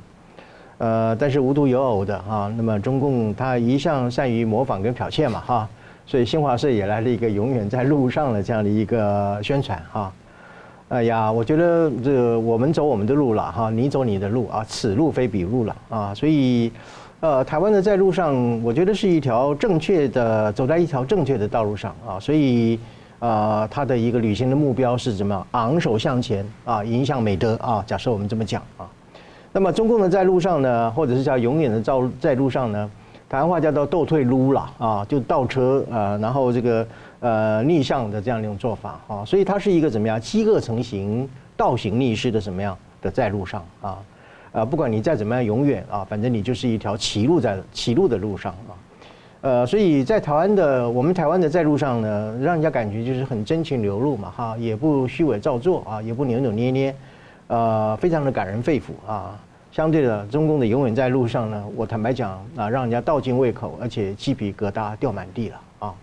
呃，但是无独有偶的哈，那么中共他一向善于模仿跟剽窃嘛哈，所以新华社也来了一个永远在路上的这样的一个宣传哈。哎呀，我觉得这我们走我们的路了哈，你走你的路啊，此路非彼路了啊，所以呃，台湾的在路上，我觉得是一条正确的，走在一条正确的道路上啊，所以啊，他的一个旅行的目标是什么？昂首向前啊，迎向美德啊，假设我们这么讲啊。那么中共的在路上呢，或者是叫永远的在在路上呢，台湾话叫做倒退撸了啊，就倒车啊，然后这个呃逆向的这样一种做法啊，所以它是一个怎么样饥饿成形、倒行逆施的什么样的在路上啊？呃，不管你再怎么样永远啊，反正你就是一条歧路在歧路的路上啊。呃，所以在台湾的我们台湾的在路上呢，让人家感觉就是很真情流露嘛，哈，也不虚伪造作啊，也不扭扭捏捏，呃，非常的感人肺腑啊。相对的，中共的永远在路上呢，我坦白讲啊，让人家倒尽胃口，而且鸡皮疙瘩掉满地了啊。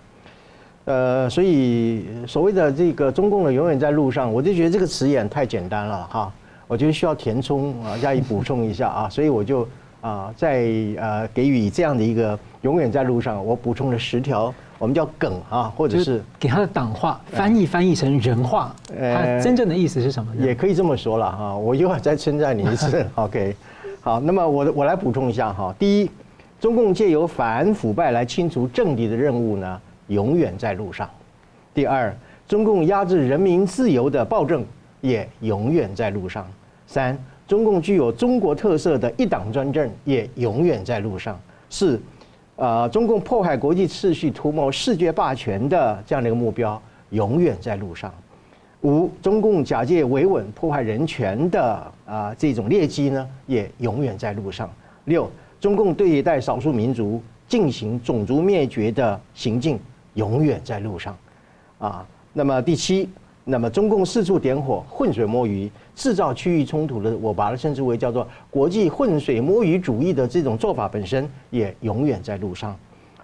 呃，所以所谓的这个中共的永远在路上，我就觉得这个词眼太简单了哈。我觉得需要填充啊，加以补充一下啊，所以我就啊，在呃给予这样的一个永远在路上，我补充了十条，我们叫梗啊，或者是给他的党话翻译翻译成人话，它真正的意思是什么？也可以这么说了哈。我一会儿再称赞你一次，OK。好，那么我我来补充一下哈。第一，中共借由反腐败来清除政敌的任务呢，永远在路上。第二，中共压制人民自由的暴政也永远在路上。三，中共具有中国特色的一党专政也永远在路上。四，呃，中共迫害国际秩序、图谋世界霸权的这样的一个目标永远在路上。五，中共假借维稳破坏人权的啊、这种劣迹呢，也永远在路上。六，中共对待少数民族进行种族灭绝的行径，永远在路上。啊，那么第七，那么中共四处点火、浑水摸鱼、制造区域冲突的，我把它称之为叫做国际浑水摸鱼主义的这种做法本身，也永远在路上。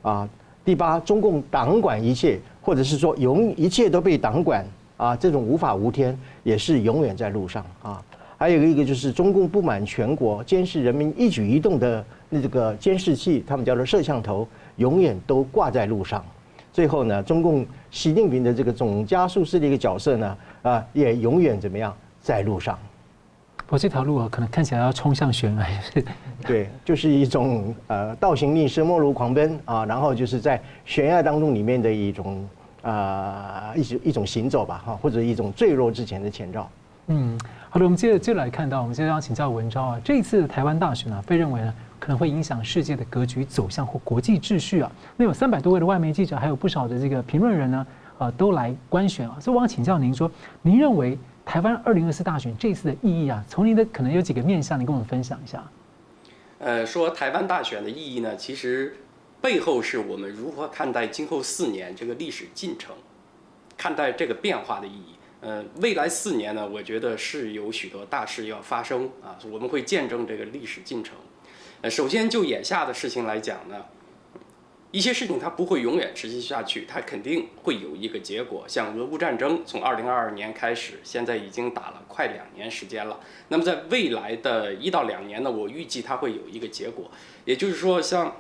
啊，第八，中共党管一切，或者是说永一切都被党管。啊，这种无法无天也是永远在路上啊。还有一个就是中共布满全国监视人民一举一动的那这个监视器，他们叫做摄像头，永远都挂在路上。最后呢，中共习近平的这个总加速师的一个角色呢，啊，也永远怎么样在路上。不过这条路啊，可能看起来要冲向悬崖。对，就是一种呃倒行逆施、末路狂奔啊，然后就是在悬崖当中里面的一种。啊，一种一种行走吧，哈，或者一种坠落之前的前兆。嗯，好的，我们接着接着来看到，我们接着要请教文昭啊，这一次的台湾大选呢、啊，被认为呢可能会影响世界的格局走向或国际秩序啊。那有三百多位的外媒记者，还有不少的这个评论人呢，呃，都来观选啊。所以我想请教您说，您认为台湾二零二四大选这次的意义啊，从您的可能有几个面向，您跟我们分享一下。呃，说台湾大选的意义呢，其实。背后是我们如何看待今后四年这个历史进程，看待这个变化的意义。呃，未来四年呢，我觉得是有许多大事要发生啊，我们会见证这个历史进程。呃，首先就眼下的事情来讲呢，一些事情它不会永远持续下去，它肯定会有一个结果。像俄乌战争，从二零二二年开始，现在已经打了快两年时间了。那么在未来的一到两年呢，我预计它会有一个结果，也就是说像。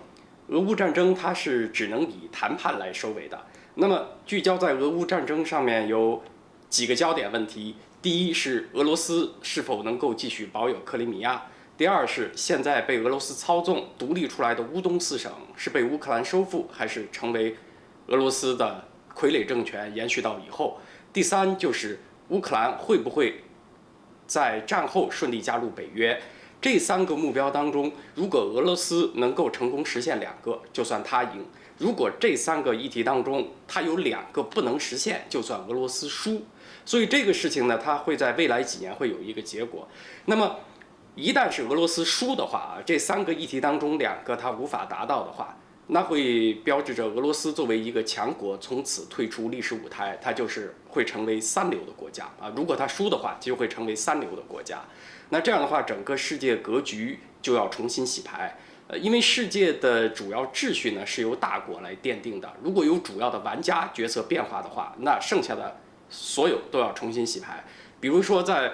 俄乌战争它是只能以谈判来收尾的。那么聚焦在俄乌战争上面有几个焦点问题：第一是俄罗斯是否能够继续保有克里米亚；第二是现在被俄罗斯操纵独立出来的乌东四省是被乌克兰收复，还是成为俄罗斯的傀儡政权延续到以后；第三就是乌克兰会不会在战后顺利加入北约。这三个目标当中，如果俄罗斯能够成功实现两个，就算他赢；如果这三个议题当中他有两个不能实现，就算俄罗斯输。所以这个事情呢，它会在未来几年会有一个结果。那么，一旦是俄罗斯输的话啊，这三个议题当中两个它无法达到的话，那会标志着俄罗斯作为一个强国从此退出历史舞台，它就是会成为三流的国家啊。如果它输的话，就会成为三流的国家。那这样的话，整个世界格局就要重新洗牌，呃，因为世界的主要秩序呢是由大国来奠定的。如果有主要的玩家角色变化的话，那剩下的所有都要重新洗牌。比如说，在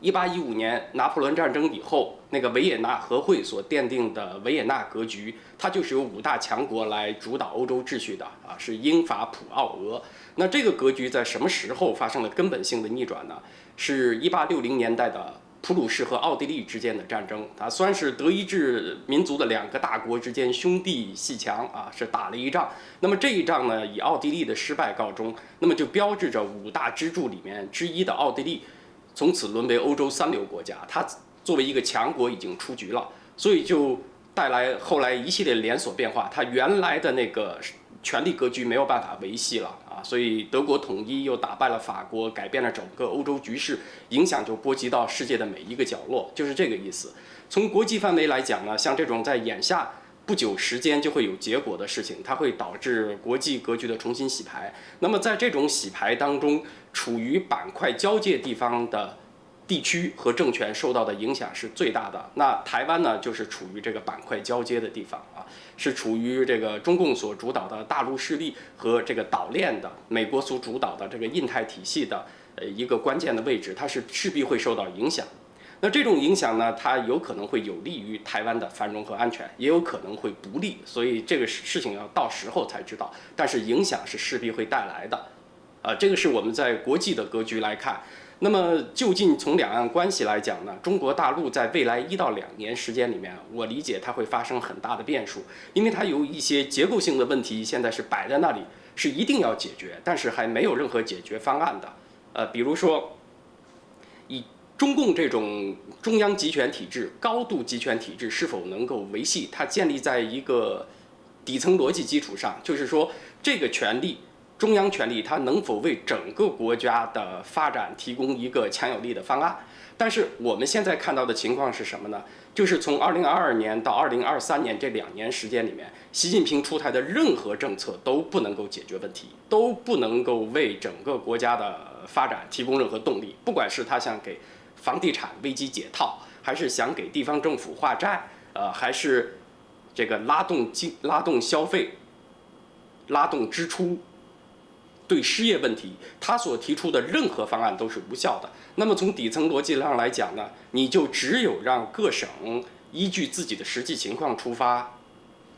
一八一五年拿破仑战争以后，那个维也纳和会所奠定的维也纳格局，它就是由五大强国来主导欧洲秩序的啊，是英法普奥俄。那这个格局在什么时候发生了根本性的逆转呢？是一八六零年代的普鲁士和奥地利之间的战争，它算是德意志民族的两个大国之间兄弟鬩墙啊，是打了一仗。那么这一仗呢，以奥地利的失败告终，那么就标志着五大支柱里面之一的奥地利，从此沦为欧洲三流国家。它作为一个强国已经出局了，所以就带来后来一系列连锁变化。它原来的那个。权力格局没有办法维系了啊，所以德国统一又打败了法国，改变了整个欧洲局势，影响就波及到世界的每一个角落，就是这个意思。从国际范围来讲呢，像这种在眼下不久时间就会有结果的事情，它会导致国际格局的重新洗牌。那么在这种洗牌当中，处于板块交界地方的地区和政权受到的影响是最大的。那台湾呢，就是处于这个板块交接的地方啊，是处于这个中共所主导的大陆势力和这个岛链的美国所主导的这个印太体系的呃一个关键的位置，它是势必会受到影响。那这种影响呢，它有可能会有利于台湾的繁荣和安全，也有可能会不利，所以这个事情要到时候才知道。但是影响是势必会带来的，啊，这个是我们在国际的格局来看。那么就近从两岸关系来讲呢，中国大陆在未来一到两年时间里面，我理解它会发生很大的变数，因为它有一些结构性的问题，现在是摆在那里，是一定要解决，但是还没有任何解决方案的。呃，比如说以。中共这种中央集权体制、高度集权体制是否能够维系？它建立在一个底层逻辑基础上，就是说，这个权力，中央权力，它能否为整个国家的发展提供一个强有力的方案？但是我们现在看到的情况是什么呢？就是从二零二二年到二零二三年这两年时间里面，习近平出台的任何政策都不能够解决问题，都不能够为整个国家的发展提供任何动力，不管是他想给。房地产危机解套，还是想给地方政府化债，呃，还是这个拉动经、拉动消费、拉动支出，对失业问题，他所提出的任何方案都是无效的。那么从底层逻辑上来讲呢，你就只有让各省依据自己的实际情况出发，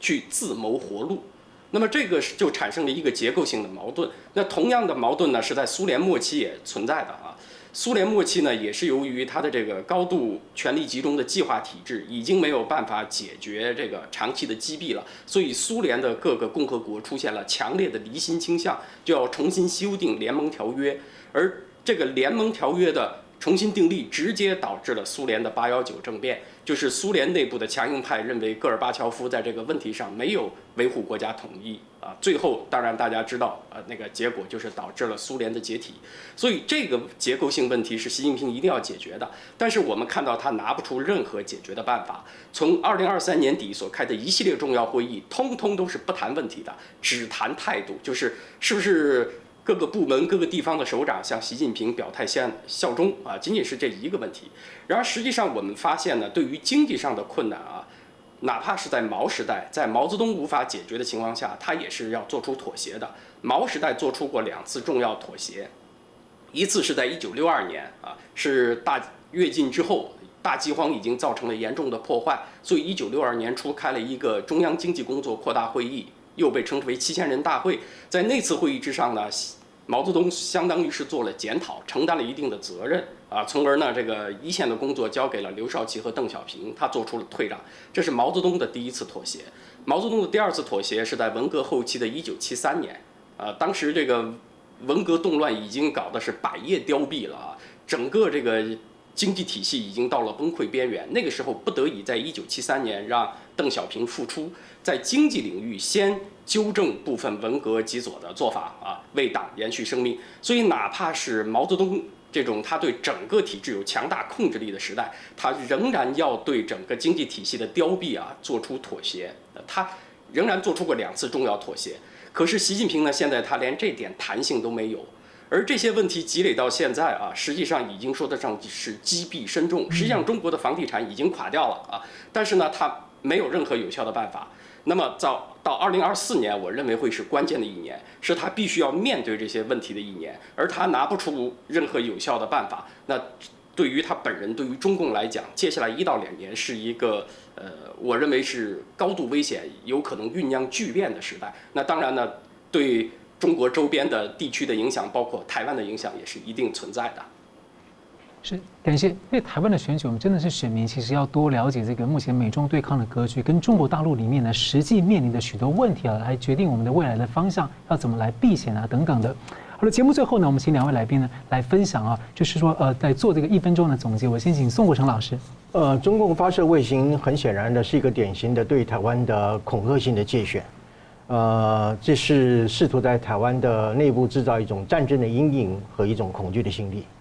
去自谋活路。那么这个就产生了一个结构性的矛盾。那同样的矛盾呢，是在苏联末期也存在的啊。苏联末期呢，也是由于它的这个高度权力集中的计划体制已经没有办法解决这个长期的积弊了，所以苏联的各个共和国出现了强烈的离心倾向，就要重新修订联盟条约，而这个联盟条约的。重新订立，直接导致了苏联的八幺九政变。就是苏联内部的强硬派认为戈尔巴乔夫在这个问题上没有维护国家统一啊。最后，当然大家知道，呃，那个结果就是导致了苏联的解体。所以，这个结构性问题是习近平一定要解决的。但是，我们看到他拿不出任何解决的办法。从二零二三年底所开的一系列重要会议，通通都是不谈问题的，只谈态度，就是是不是。各个部门、各个地方的首长向习近平表态效效忠啊，仅仅是这一个问题。然而，实际上我们发现呢，对于经济上的困难啊，哪怕是在毛时代，在毛泽东无法解决的情况下，他也是要做出妥协的。毛时代做出过两次重要妥协，一次是在一九六二年啊，是大跃进之后，大饥荒已经造成了严重的破坏，所以一九六二年初开了一个中央经济工作扩大会议。又被称之为七千人大会，在那次会议之上呢，毛泽东相当于是做了检讨，承担了一定的责任。啊，从而呢，这个一线的工作交给了刘少奇和邓小平，他做出了退让，这是毛泽东的第一次妥协。毛泽东的第二次妥协是在文革后期的一九七三年，啊，当时这个文革动乱已经搞得是百业凋敝了啊，整个这个。经济体系已经到了崩溃边缘，那个时候不得已，在一九七三年让邓小平复出，在经济领域先纠正部分文革极左的做法啊，为党延续生命。所以，哪怕是毛泽东这种他对整个体制有强大控制力的时代，他仍然要对整个经济体系的凋敝啊做出妥协。他仍然做出过两次重要妥协。可是习近平呢，现在他连这点弹性都没有。而这些问题积累到现在啊，实际上已经说得上是积弊深重。实际上，中国的房地产已经垮掉了啊，但是呢，他没有任何有效的办法。那么到到二零二四年，我认为会是关键的一年，是他必须要面对这些问题的一年，而他拿不出任何有效的办法。那对于他本人，对于中共来讲，接下来一到两年是一个呃，我认为是高度危险，有可能酝酿巨变的时代。那当然呢，对。中国周边的地区的影响，包括台湾的影响，也是一定存在的。是，感谢。因为台湾的选举，我们真的是选民，其实要多了解这个目前美中对抗的格局，跟中国大陆里面呢实际面临的许多问题啊，来决定我们的未来的方向，要怎么来避险啊等等的。好了，节目最后呢，我们请两位来宾呢来分享啊，就是说呃，在做这个一分钟的总结。我先请宋国成老师。呃，中共发射卫星，很显然的是一个典型的对台湾的恐吓性的介选。呃，这是试图在台湾的内部制造一种战争的阴影和一种恐惧的心理啊。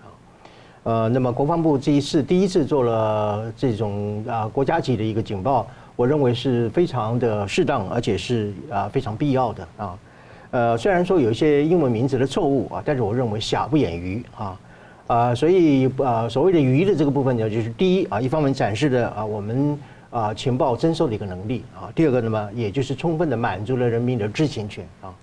呃，那么国防部这一次第一次做了这种啊国家级的一个警报，我认为是非常的适当，而且是啊非常必要的啊。呃，虽然说有一些英文名字的错误啊，但是我认为瑕不掩瑜啊。啊，所以啊，所谓的瑜的这个部分呢，就是第一啊，一方面展示了啊我们啊情报征收的一个能力啊，第二个呢么，也就是充分的满足了人民的知情权啊，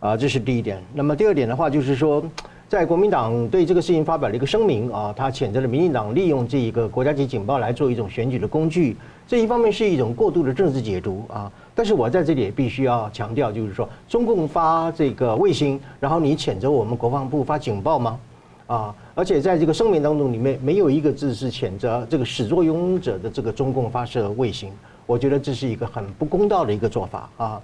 啊，这是第一点。那么第二点的话，就是说，在国民党对这个事情发表了一个声明啊，他谴责了民进党利用这一个国家级警报来做一种选举的工具，这一方面是一种过度的政治解读啊。但是我在这里也必须要强调，就是说，中共发这个卫星，然后你谴责我们国防部发警报吗？啊，而且在这个声明当中里面没有一个字是谴责这个始作俑者的这个中共发射卫星，我觉得这是一个很不公道的一个做法啊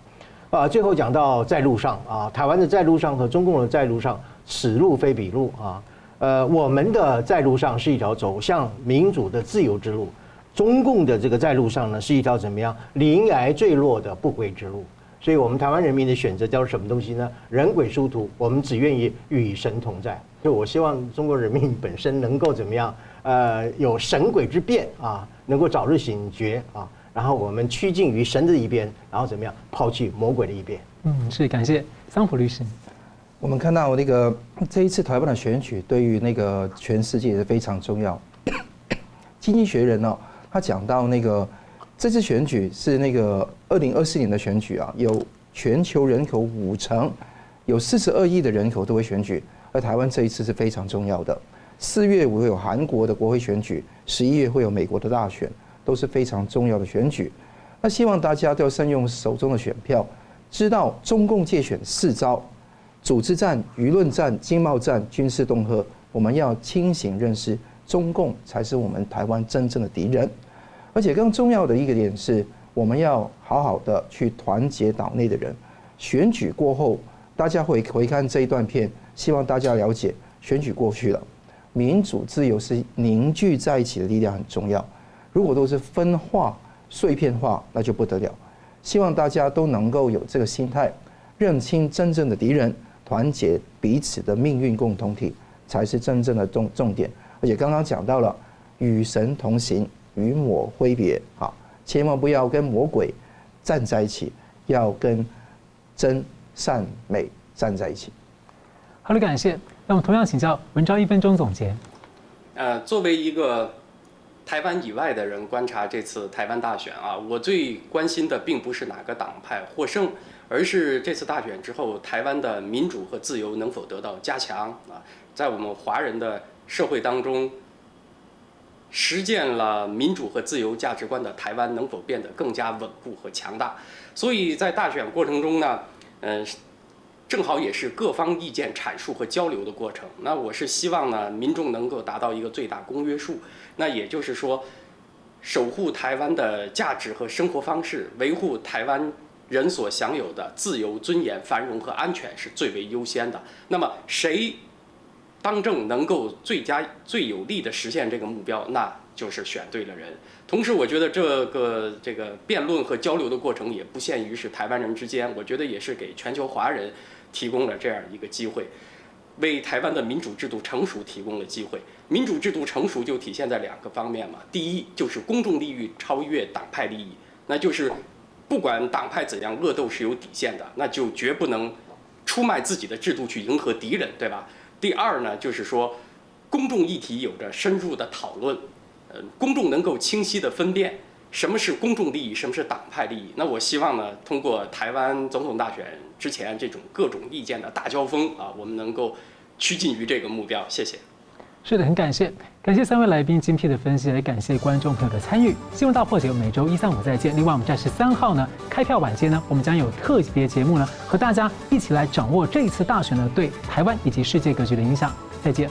啊！最后讲到在路上啊，台湾的在路上和中共的在路上，此路非彼路啊。呃，我们的在路上是一条走向民主的自由之路，中共的这个在路上呢是一条怎么样临崖坠落的不归之路。所以我们台湾人民的选择叫什么东西呢？人鬼殊途，我们只愿意与神同在。就我希望中国人民本身能够怎么样？呃，有神鬼之变啊，能够早日醒觉啊，然后我们趋近于神的一边，然后怎么样抛弃魔鬼的一边？嗯，是感谢桑普律师。我们看到那个这一次台湾的选举，对于那个全世界也是非常重要。经济学人呢、哦，他讲到那个这次选举是那个二零二四年的选举啊，有全球人口五成，有四十二亿的人口都会选举。而台湾这一次是非常重要的，四月会有韩国的国会选举，十一月会有美国的大选，都是非常重要的选举。那希望大家都要善用手中的选票，知道中共借选四招：组织战、舆论战、经贸战、军事恫吓。我们要清醒认识，中共才是我们台湾真正的敌人。而且更重要的一个点是，我们要好好的去团结岛内的人。选举过后，大家会回看这一段片。希望大家了解，选举过去了，民主自由是凝聚在一起的力量很重要。如果都是分化、碎片化，那就不得了。希望大家都能够有这个心态，认清真正的敌人，团结彼此的命运共同体，才是真正的重重点。而且刚刚讲到了与神同行，与魔挥别好，千万不要跟魔鬼站在一起，要跟真善美站在一起。好的，感谢。那么同样请教文章一分钟总结。呃，作为一个台湾以外的人观察这次台湾大选啊，我最关心的并不是哪个党派获胜，而是这次大选之后台湾的民主和自由能否得到加强啊，在我们华人的社会当中，实践了民主和自由价值观的台湾能否变得更加稳固和强大。所以在大选过程中呢，嗯、正好也是各方意见阐述和交流的过程。那我是希望呢，民众能够达到一个最大公约数。那也就是说，守护台湾的价值和生活方式，维护台湾人所享有的自由、尊严、繁荣和安全是最为优先的。那么谁当政能够最佳、最有力地实现这个目标，那就是选对了人。同时，我觉得这个这个辩论和交流的过程也不限于是台湾人之间，我觉得也是给全球华人。提供了这样一个机会，为台湾的民主制度成熟提供了机会。民主制度成熟就体现在两个方面嘛，第一就是公众利益超越党派利益，那就是不管党派怎样恶斗是有底线的，那就绝不能出卖自己的制度去迎合敌人，对吧？第二呢，就是说公众议题有着深入的讨论，呃，公众能够清晰地分辨。什么是公众利益？什么是党派利益？那我希望呢，通过台湾总统大选之前这种各种意见的大交锋啊，我们能够趋近于这个目标。谢谢。是的，很感谢，感谢三位来宾精辟的分析，也感谢观众朋友的参与。新闻大破解每周一、三、五再见。另外，我们在十三号呢，开票晚间呢，我们将有特别节目呢，和大家一起来掌握这一次大选呢对台湾以及世界格局的影响。再见。